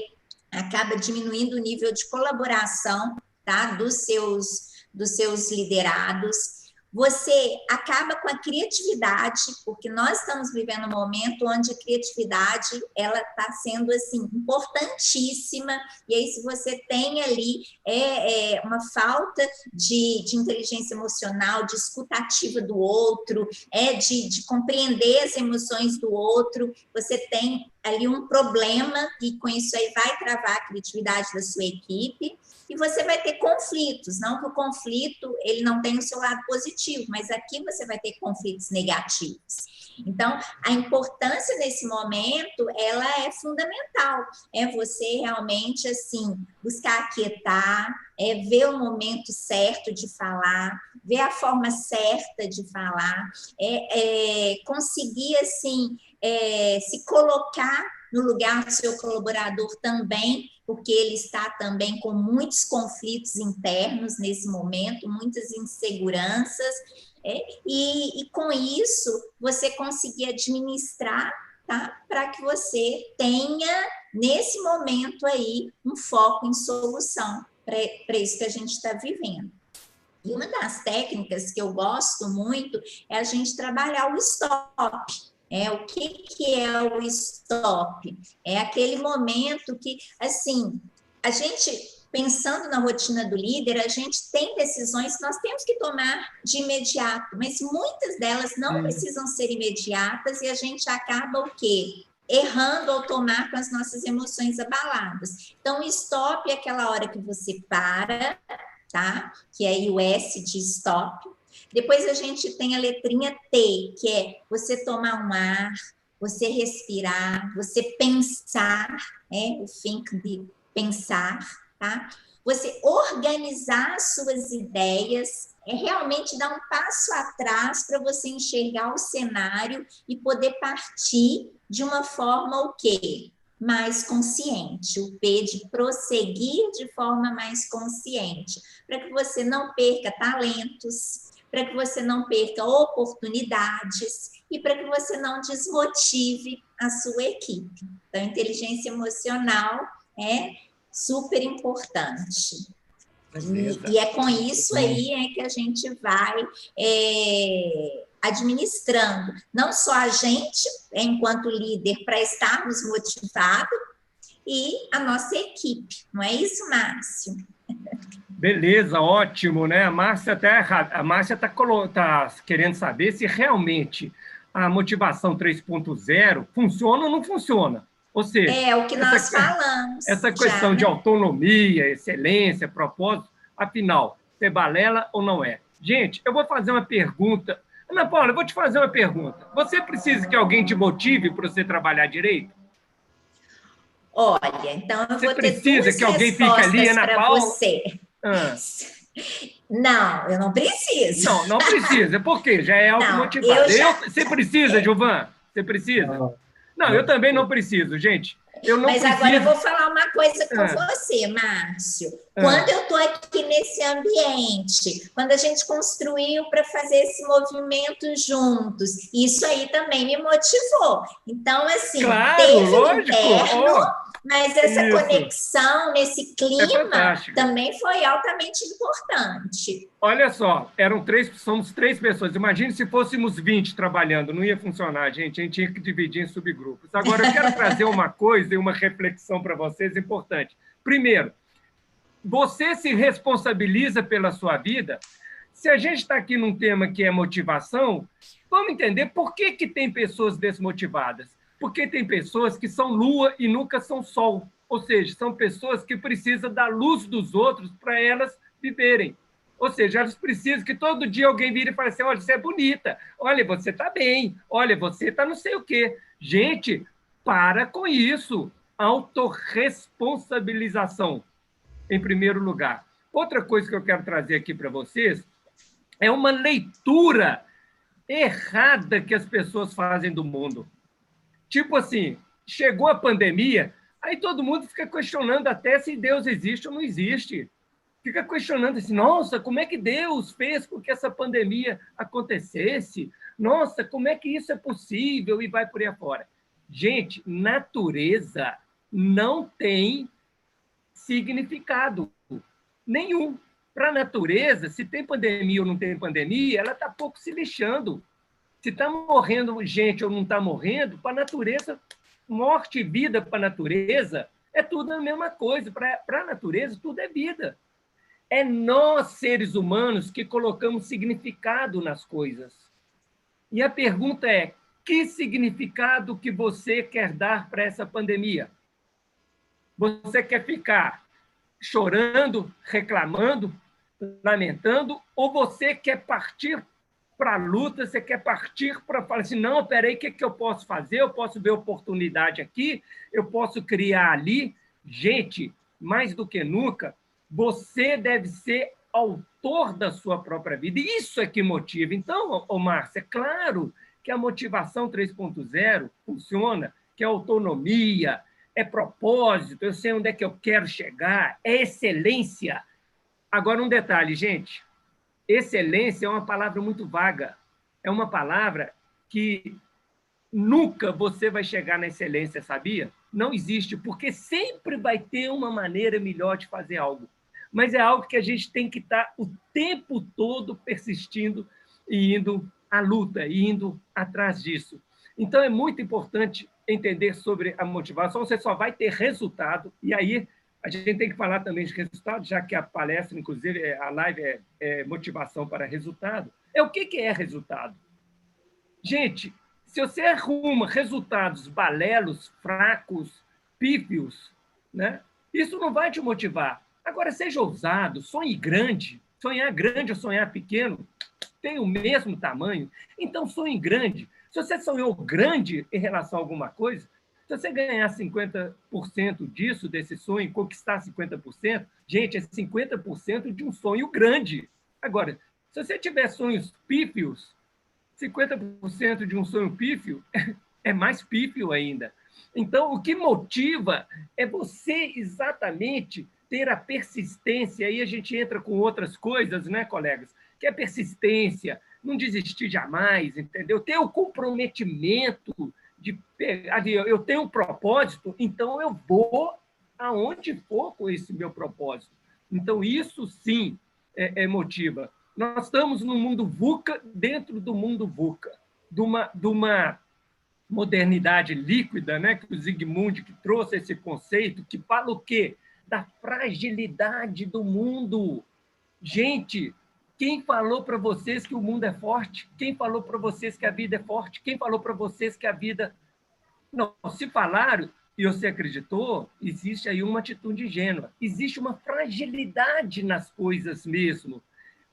A: acaba diminuindo o nível de colaboração tá, dos seus dos seus liderados você acaba com a criatividade, porque nós estamos vivendo um momento onde a criatividade ela está sendo assim importantíssima. E aí, se você tem ali é, é uma falta de, de, inteligência emocional, de escutativa do outro, é de, de compreender as emoções do outro, você tem ali um problema e com isso aí vai travar a criatividade da sua equipe e você vai ter conflitos, não que o conflito ele não tenha o seu lado positivo, mas aqui você vai ter conflitos negativos. Então, a importância nesse momento, ela é fundamental, é você realmente, assim, buscar aquietar, é ver o momento certo de falar, ver a forma certa de falar, é, é conseguir, assim, é, se colocar no lugar do seu colaborador também, porque ele está também com muitos conflitos internos nesse momento, muitas inseguranças, é, e, e com isso você conseguir administrar tá? para que você tenha, nesse momento aí, um foco em solução para isso que a gente está vivendo. E uma das técnicas que eu gosto muito é a gente trabalhar o stop. É, o que, que é o stop? É aquele momento que, assim, a gente, pensando na rotina do líder, a gente tem decisões que nós temos que tomar de imediato, mas muitas delas não precisam ser imediatas e a gente acaba o quê? Errando ao tomar com as nossas emoções abaladas. Então, stop é aquela hora que você para, tá? Que é aí o S de stop, depois a gente tem a letrinha T, que é você tomar um ar, você respirar, você pensar, né? o think de pensar, tá? Você organizar suas ideias, é realmente dar um passo atrás para você enxergar o cenário e poder partir de uma forma o quê? mais consciente, o P de prosseguir de forma mais consciente, para que você não perca talentos, para que você não perca oportunidades e para que você não desmotive a sua equipe. Então, inteligência emocional é super importante. E, e, é com isso aí é que a gente vai é, administrando, não só a gente, enquanto líder, para estarmos motivados, e a nossa equipe. Não é isso, Márcio?
B: Beleza, ótimo, né? A Márcia está a Márcia tá, tá querendo saber se realmente a motivação 3.0 funciona ou não funciona. Ou seja,
A: é o que nós essa, falamos.
B: Essa questão já, de né? autonomia, excelência, propósito, afinal, é balela ou não é? Gente, eu vou fazer uma pergunta. Ana Paula, eu vou te fazer uma pergunta. Você precisa que alguém te motive para você trabalhar direito?
A: Olha, então eu
B: você
A: vou
B: ter precisa que alguém fique ali, Ana Paula? Você.
A: Ah. Não, eu não preciso.
B: Não, não precisa. Por quê? Já é automotivado. Eu já... eu, você precisa, Gilvan? Você precisa? Não. não, eu também não preciso, gente. Eu não
A: Mas
B: preciso.
A: agora eu vou falar uma coisa com ah. você, Márcio. Ah. Quando eu estou aqui nesse ambiente, quando a gente construiu para fazer esse movimento juntos, isso aí também me motivou. Então, assim,
B: claro, teve lógico. interno, oh.
A: Mas essa Isso. conexão nesse clima é também foi altamente importante.
B: Olha só, eram três, somos três pessoas. Imagine se fôssemos 20 trabalhando, não ia funcionar, gente. A gente tinha que dividir em subgrupos. Agora, eu quero trazer uma coisa e uma reflexão para vocês importante. Primeiro, você se responsabiliza pela sua vida. Se a gente está aqui num tema que é motivação, vamos entender por que, que tem pessoas desmotivadas porque tem pessoas que são lua e nunca são sol, ou seja, são pessoas que precisam da luz dos outros para elas viverem. Ou seja, elas precisam que todo dia alguém vire e fale assim: olha, você é bonita, olha, você está bem, olha, você está não sei o quê. Gente, para com isso. Autoresponsabilização, em primeiro lugar. Outra coisa que eu quero trazer aqui para vocês é uma leitura errada que as pessoas fazem do mundo. Tipo assim, chegou a pandemia, aí todo mundo fica questionando até se Deus existe ou não existe. fica questionando assim, nossa, como é que Deus fez com que essa pandemia acontecesse? Nossa, como é que isso é possível? E vai por aí afora. Gente, natureza não tem significado nenhum. Para a natureza, se tem pandemia ou não tem pandemia, ela está pouco se lixando. Se está morrendo gente ou não está morrendo, para a natureza, morte e vida para a natureza é tudo a mesma coisa. Para a natureza, tudo é vida. É nós, seres humanos, que colocamos significado nas coisas. E a pergunta é: que significado que você quer dar para essa pandemia? Você quer ficar chorando, reclamando, lamentando, ou você quer partir para a luta, você quer partir para falar assim, não, peraí, o que, que eu posso fazer? Eu posso ver oportunidade aqui, eu posso criar ali. Gente, mais do que nunca, você deve ser autor da sua própria vida. E isso é que motiva. Então, Márcia, é claro que a motivação 3.0 funciona, que é autonomia, é propósito, eu sei onde é que eu quero chegar, é excelência. Agora, um detalhe, gente: excelência é uma palavra muito vaga. É uma palavra que nunca você vai chegar na excelência, sabia? Não existe, porque sempre vai ter uma maneira melhor de fazer algo. Mas é algo que a gente tem que estar o tempo todo persistindo e indo à luta, e indo atrás disso. Então, é muito importante entender sobre a motivação. Você só vai ter resultado, e aí a gente tem que falar também de resultado, já que a palestra, inclusive, é, a live é, é motivação para resultado. É o que, que é resultado? Gente, se você arruma resultados balelos, fracos, pífios, né? isso não vai te motivar. Agora, seja ousado, sonhe grande. Sonhar grande ou sonhar pequeno tem o mesmo tamanho. Então, sonhe grande. Se você sonhou grande em relação a alguma coisa, se você ganhar 50% disso, desse sonho, conquistar 50%, gente, é 50% de um sonho grande. Agora, se você tiver sonhos pífios, 50% de um sonho pífio é mais pífio ainda. Então, o que motiva é você exatamente ter a persistência, aí a gente entra com outras coisas, né, colegas? Que é persistência, não desistir jamais, entendeu? Ter o comprometimento de pegar, eu tenho um propósito, então eu vou aonde for com esse meu propósito. Então, isso sim é, é motiva. Nós estamos no mundo VUCA, dentro do mundo VUCA, de uma, de uma modernidade líquida, né? que o Zygmunt que trouxe esse conceito, que fala o quê? Da fragilidade do mundo. Gente, quem falou para vocês que o mundo é forte? Quem falou para vocês que a vida é forte? Quem falou para vocês que a vida. Não, se falaram e você acreditou, existe aí uma atitude ingênua. Existe uma fragilidade nas coisas mesmo.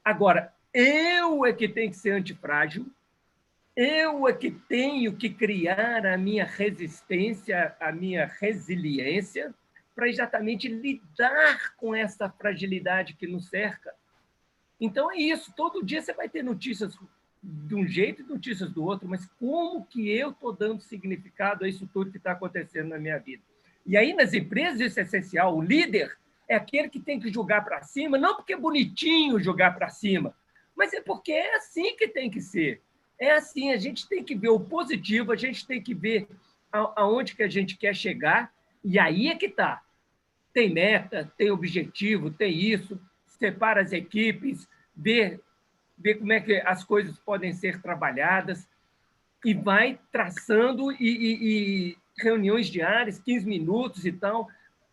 B: Agora, eu é que tenho que ser antifrágil, eu é que tenho que criar a minha resistência, a minha resiliência, para exatamente lidar com essa fragilidade que nos cerca. Então é isso, todo dia você vai ter notícias de um jeito e notícias do outro, mas como que eu estou dando significado a isso tudo que está acontecendo na minha vida? E aí nas empresas isso é essencial, o líder é aquele que tem que jogar para cima, não porque é bonitinho jogar para cima, mas é porque é assim que tem que ser. É assim, a gente tem que ver o positivo, a gente tem que ver aonde que a gente quer chegar, e aí é que está. Tem meta, tem objetivo, tem isso, separa as equipes, vê, vê como é que as coisas podem ser trabalhadas e vai traçando e, e, e reuniões diárias, 15 minutos e tal,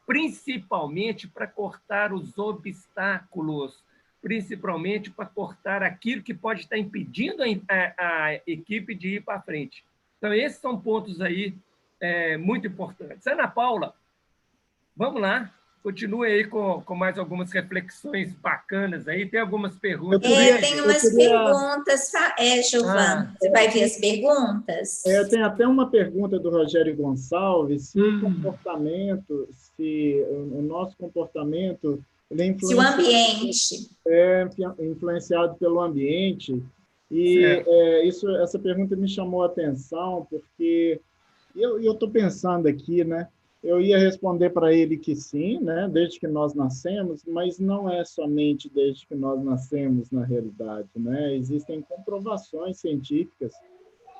B: principalmente para cortar os obstáculos, principalmente para cortar aquilo que pode estar impedindo a, a, a equipe de ir para frente. Então, esses são pontos aí é, muito importantes. Ana Paula, vamos lá. Continue aí com, com mais algumas reflexões bacanas aí. Tem algumas perguntas.
A: É, tem umas queria... perguntas. É, Giovana, ah, você vai ver as perguntas?
C: É, tem até uma pergunta do Rogério Gonçalves, se hum. o comportamento, se o nosso comportamento
A: é se o ambiente
C: é influenciado pelo ambiente. E é, isso, essa pergunta me chamou a atenção, porque eu estou pensando aqui, né? Eu ia responder para ele que sim, né, desde que nós nascemos, mas não é somente desde que nós nascemos na realidade, né? Existem comprovações científicas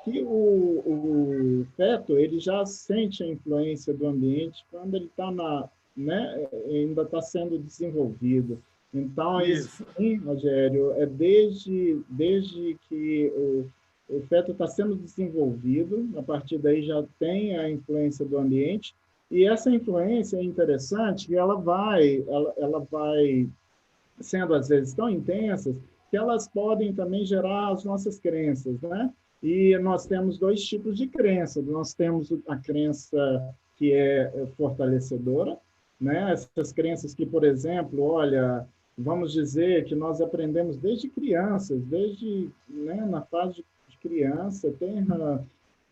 C: que o, o feto ele já sente a influência do ambiente quando ele está na, né, ainda está sendo desenvolvido. Então, isso, sim, Rogério, é desde, desde que o, o feto está sendo desenvolvido, a partir daí já tem a influência do ambiente, e essa influência é interessante que ela vai, ela, ela vai sendo às vezes tão intensas que elas podem também gerar as nossas crenças, né? E nós temos dois tipos de crença. Nós temos a crença que é fortalecedora, né? Essas crenças que, por exemplo, olha, vamos dizer que nós aprendemos desde crianças, desde né, na fase de criança, tem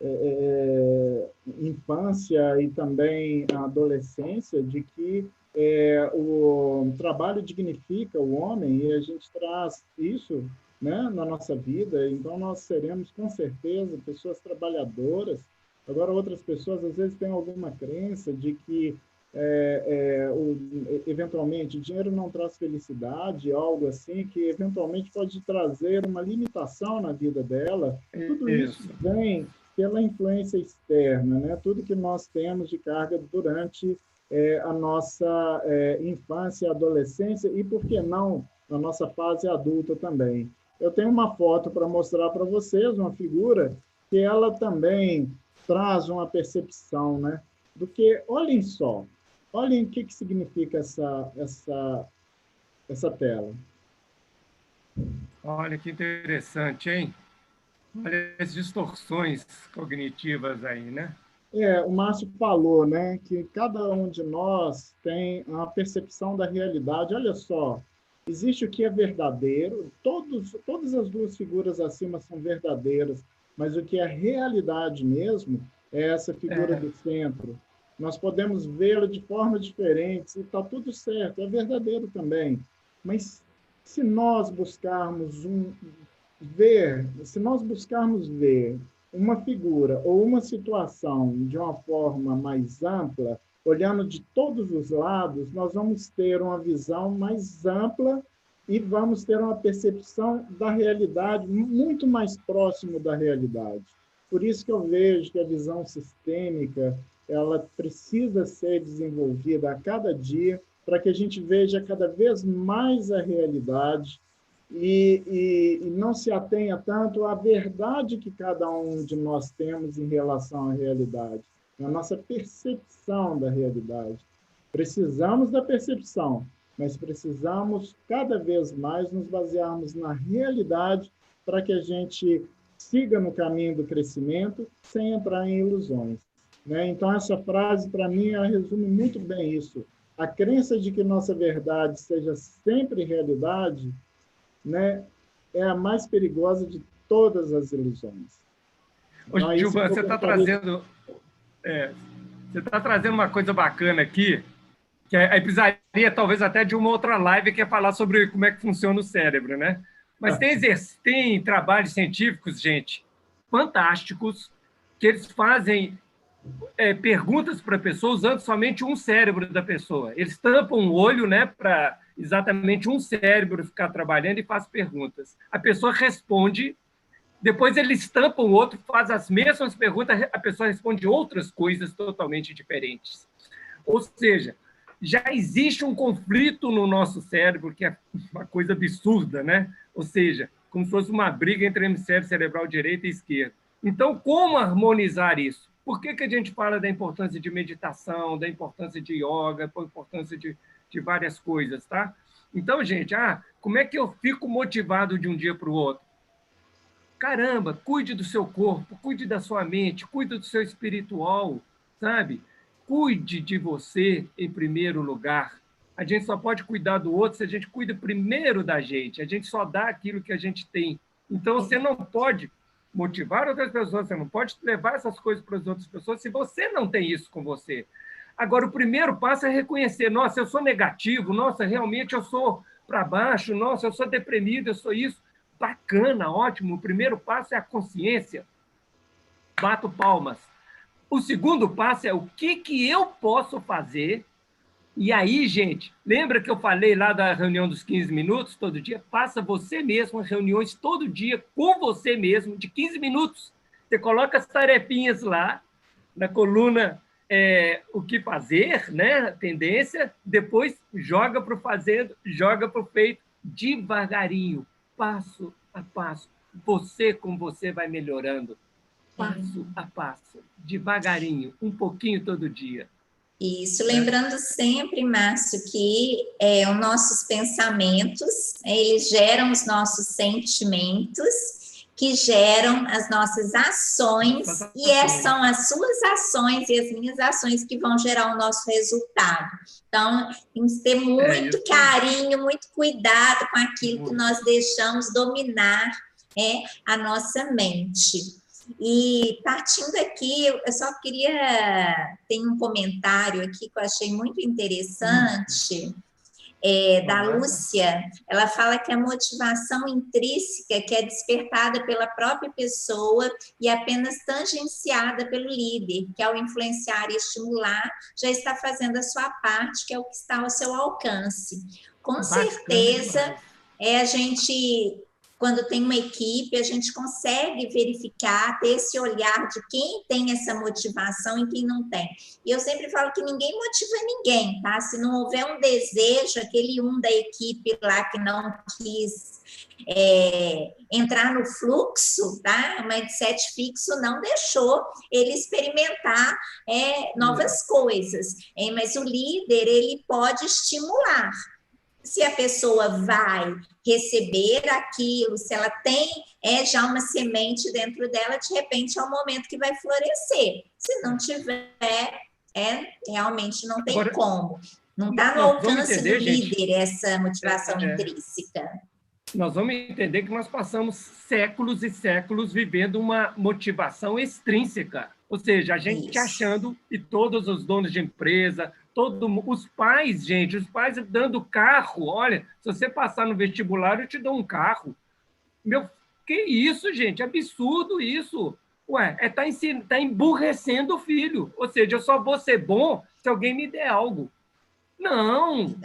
C: é, é, infância e também a adolescência de que é, o trabalho dignifica o homem e a gente traz isso né, na nossa vida, então nós seremos com certeza pessoas trabalhadoras. Agora, outras pessoas às vezes têm alguma crença de que é, é, o, eventualmente dinheiro não traz felicidade, algo assim, que eventualmente pode trazer uma limitação na vida dela. Tudo isso, isso vem pela influência externa, né? tudo que nós temos de carga durante é, a nossa é, infância, adolescência e, por que não, na nossa fase adulta também. Eu tenho uma foto para mostrar para vocês, uma figura que ela também traz uma percepção, né? Do que, olhem só, olhem o que, que significa essa, essa, essa tela.
B: Olha que interessante, hein? Olha as distorções cognitivas aí, né?
C: É, o Márcio falou, né, que cada um de nós tem uma percepção da realidade. Olha só, existe o que é verdadeiro, todos, todas as duas figuras acima são verdadeiras, mas o que é realidade mesmo é essa figura é. do centro. Nós podemos vê-la de formas diferentes e está tudo certo, é verdadeiro também. Mas se nós buscarmos um, ver, se nós buscarmos ver uma figura ou uma situação de uma forma mais ampla, olhando de todos os lados, nós vamos ter uma visão mais ampla e vamos ter uma percepção da realidade muito mais próximo da realidade. Por isso que eu vejo que a visão sistêmica ela precisa ser desenvolvida a cada dia para que a gente veja cada vez mais a realidade e, e, e, não se atenha tanto à verdade que cada um de nós temos em relação à realidade, a nossa percepção da realidade. Precisamos da percepção, mas precisamos cada vez mais nos basearmos na realidade para que a gente siga no caminho do crescimento sem entrar em ilusões. Né? Então, essa frase, para mim, resume muito bem isso. A crença de que nossa verdade seja sempre realidade né, é a mais perigosa de todas as ilusões.
B: Ô, então, Gilvan, você está trazendo, é, você está trazendo uma coisa bacana aqui, que aí precisaria talvez até de uma outra live que é falar sobre como é que funciona o cérebro, né? Mas tem, tem trabalhos científicos, gente, fantásticos, que eles fazem é, perguntas para a pessoa usando somente um cérebro da pessoa. Eles tampam o olho, né, para exatamente um cérebro ficar trabalhando e faz perguntas. A pessoa responde, depois ele estampa o outro, faz as mesmas perguntas, a pessoa responde outras coisas totalmente diferentes. Ou seja, já existe um conflito no nosso cérebro, que é uma coisa absurda, né? Ou seja, como se fosse uma briga entre hemisfério cerebral direito e esquerdo. Então, como harmonizar isso? Por que, que a gente fala da importância de meditação, da importância de yoga, da importância de de várias coisas, tá? Então, gente, ah, como é que eu fico motivado de um dia para o outro? Caramba, cuide do seu corpo, cuide da sua mente, cuide do seu espiritual, sabe? Cuide de você em primeiro lugar. A gente só pode cuidar do outro se a gente cuida primeiro da gente. A gente só dá aquilo que a gente tem. Então, você não pode motivar outras pessoas, você não pode levar essas coisas para as outras pessoas se você não tem isso com você. Agora, o primeiro passo é reconhecer: nossa, eu sou negativo, nossa, realmente eu sou para baixo, nossa, eu sou deprimido, eu sou isso. Bacana, ótimo. O primeiro passo é a consciência. Bato palmas. O segundo passo é o que, que eu posso fazer. E aí, gente, lembra que eu falei lá da reunião dos 15 minutos todo dia? Faça você mesmo reuniões todo dia com você mesmo, de 15 minutos. Você coloca as tarefinhas lá na coluna é, o que fazer, né? Tendência, depois joga para o fazendo, joga para o feito, devagarinho, passo a passo. Você com você vai melhorando, passo a passo, devagarinho, um pouquinho todo dia.
A: Isso, lembrando sempre, Márcio, que é, os nossos pensamentos, eles geram os nossos sentimentos, que geram as nossas ações, e é, são as suas ações e as minhas ações que vão gerar o nosso resultado. Então, temos que ter é muito é carinho, muito cuidado com aquilo que nós deixamos dominar é, a nossa mente. E partindo aqui, eu só queria. Tem um comentário aqui que eu achei muito interessante. Hum é, da Lúcia, ela fala que a motivação intrínseca, que é despertada pela própria pessoa e apenas tangenciada pelo líder, que ao influenciar e estimular, já está fazendo a sua parte, que é o que está ao seu alcance. Com Bacana, certeza, é a gente quando tem uma equipe, a gente consegue verificar, ter esse olhar de quem tem essa motivação e quem não tem. E eu sempre falo que ninguém motiva ninguém, tá? Se não houver um desejo, aquele um da equipe lá que não quis é, entrar no fluxo, tá? O mindset fixo não deixou ele experimentar é, novas coisas. Hein? Mas o líder, ele pode estimular se a pessoa vai receber aquilo, se ela tem é já uma semente dentro dela, de repente é o momento que vai florescer. Se não tiver, é realmente não tem Agora, como. Não está no alcance entender, do líder gente, essa motivação é, é, intrínseca.
B: Nós vamos entender que nós passamos séculos e séculos vivendo uma motivação extrínseca. Ou seja, a gente Isso. achando, e todos os donos de empresa, todo os pais, gente, os pais dando carro. Olha, se você passar no vestibular, eu te dou um carro. Meu, que isso, gente? Absurdo isso. Ué, é tá, tá emburrecendo o filho. Ou seja, eu só vou ser bom se alguém me der algo. Não,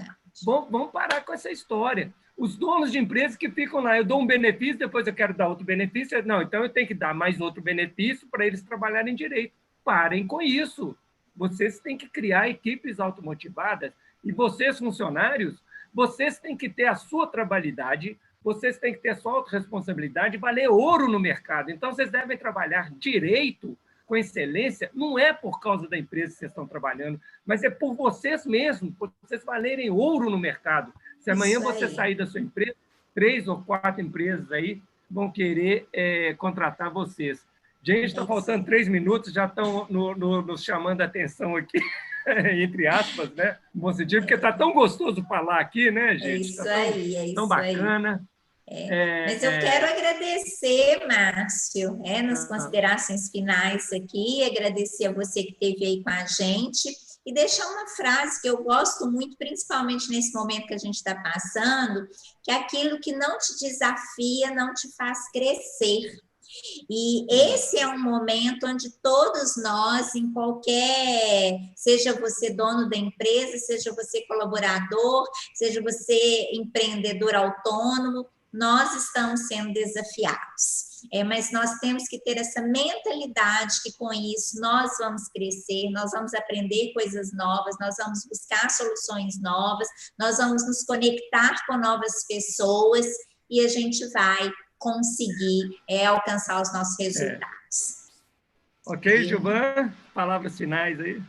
B: vamos, vamos parar com essa história. Os donos de empresas que ficam lá, eu dou um benefício, depois eu quero dar outro benefício. Não, então eu tenho que dar mais outro benefício para eles trabalharem direito. Parem com isso. Vocês têm que criar equipes automotivadas e vocês, funcionários, vocês têm que ter a sua trabalhidade, vocês têm que ter a sua autorresponsabilidade, valer ouro no mercado. Então, vocês devem trabalhar direito, com excelência, não é por causa da empresa que vocês estão trabalhando, mas é por vocês mesmos, por vocês valerem ouro no mercado. Se amanhã você sair da sua empresa, três ou quatro empresas aí vão querer é, contratar vocês. Gente, está faltando três minutos, já estão no, no, nos chamando a atenção aqui, entre aspas, né? Sentido, porque está tão gostoso falar aqui, né, é gente? É
A: isso tá tão, aí, é isso
B: tão bacana.
A: É. É, Mas eu é... quero agradecer, Márcio, é, nas ah, considerações finais aqui, agradecer a você que esteve aí com a gente e deixar uma frase que eu gosto muito, principalmente nesse momento que a gente está passando, que é aquilo que não te desafia não te faz crescer. E esse é um momento onde todos nós, em qualquer, seja você dono da empresa, seja você colaborador, seja você empreendedor autônomo, nós estamos sendo desafiados. É, mas nós temos que ter essa mentalidade que com isso nós vamos crescer, nós vamos aprender coisas novas, nós vamos buscar soluções novas, nós vamos nos conectar com novas pessoas e a gente vai conseguir é, alcançar os nossos resultados.
B: É. Ok, Gilvan, palavras finais aí.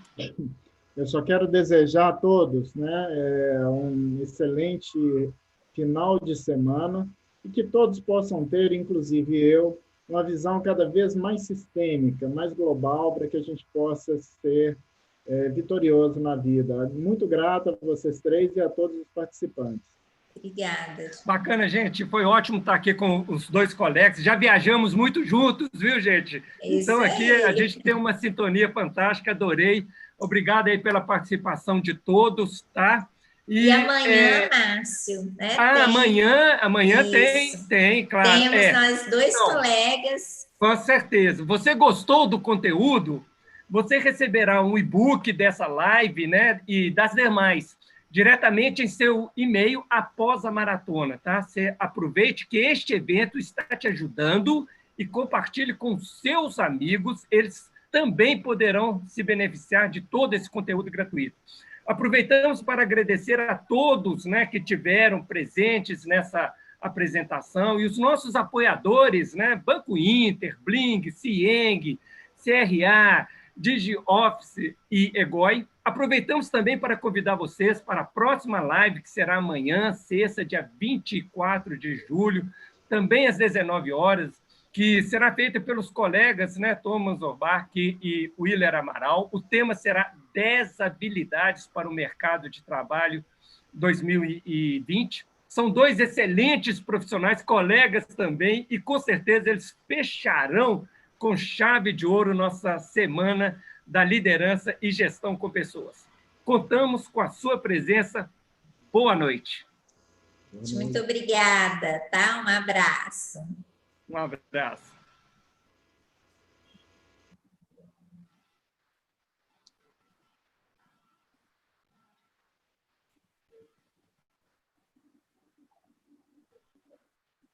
C: Eu só quero desejar a todos né, é, um excelente final de semana e que todos possam ter, inclusive eu, uma visão cada vez mais sistêmica, mais global, para que a gente possa ser é, vitorioso na vida. Muito grato a vocês três e a todos os participantes.
A: Obrigada.
B: Bacana, gente. Foi ótimo estar aqui com os dois colegas. Já viajamos muito juntos, viu, gente? Isso então, aqui aí. a gente tem uma sintonia fantástica. Adorei. Obrigado aí pela participação de todos, tá?
A: E, e amanhã, é... Márcio, né?
B: Ah, tem... amanhã, amanhã tem, tem, claro.
A: Temos é. nós dois então, colegas.
B: Com certeza. Você gostou do conteúdo? você receberá um e-book dessa live né, e das demais diretamente em seu e-mail após a maratona. Tá? Você aproveite que este evento está te ajudando e compartilhe com seus amigos. Eles também poderão se beneficiar de todo esse conteúdo gratuito. Aproveitamos para agradecer a todos né, que tiveram presentes nessa apresentação e os nossos apoiadores, né, Banco Inter, Bling, Cieng, CRA, DigiOffice e Egoi. Aproveitamos também para convidar vocês para a próxima live, que será amanhã, sexta, dia 24 de julho, também às 19 horas, que será feita pelos colegas né, Thomas Orbark e Willer Amaral. O tema será 10 habilidades para o mercado de trabalho 2020. São dois excelentes profissionais, colegas também, e com certeza eles fecharão com chave de ouro nossa semana da liderança e gestão com pessoas. Contamos com a sua presença. Boa noite.
A: Muito obrigada, tá? Um abraço.
B: Um abraço.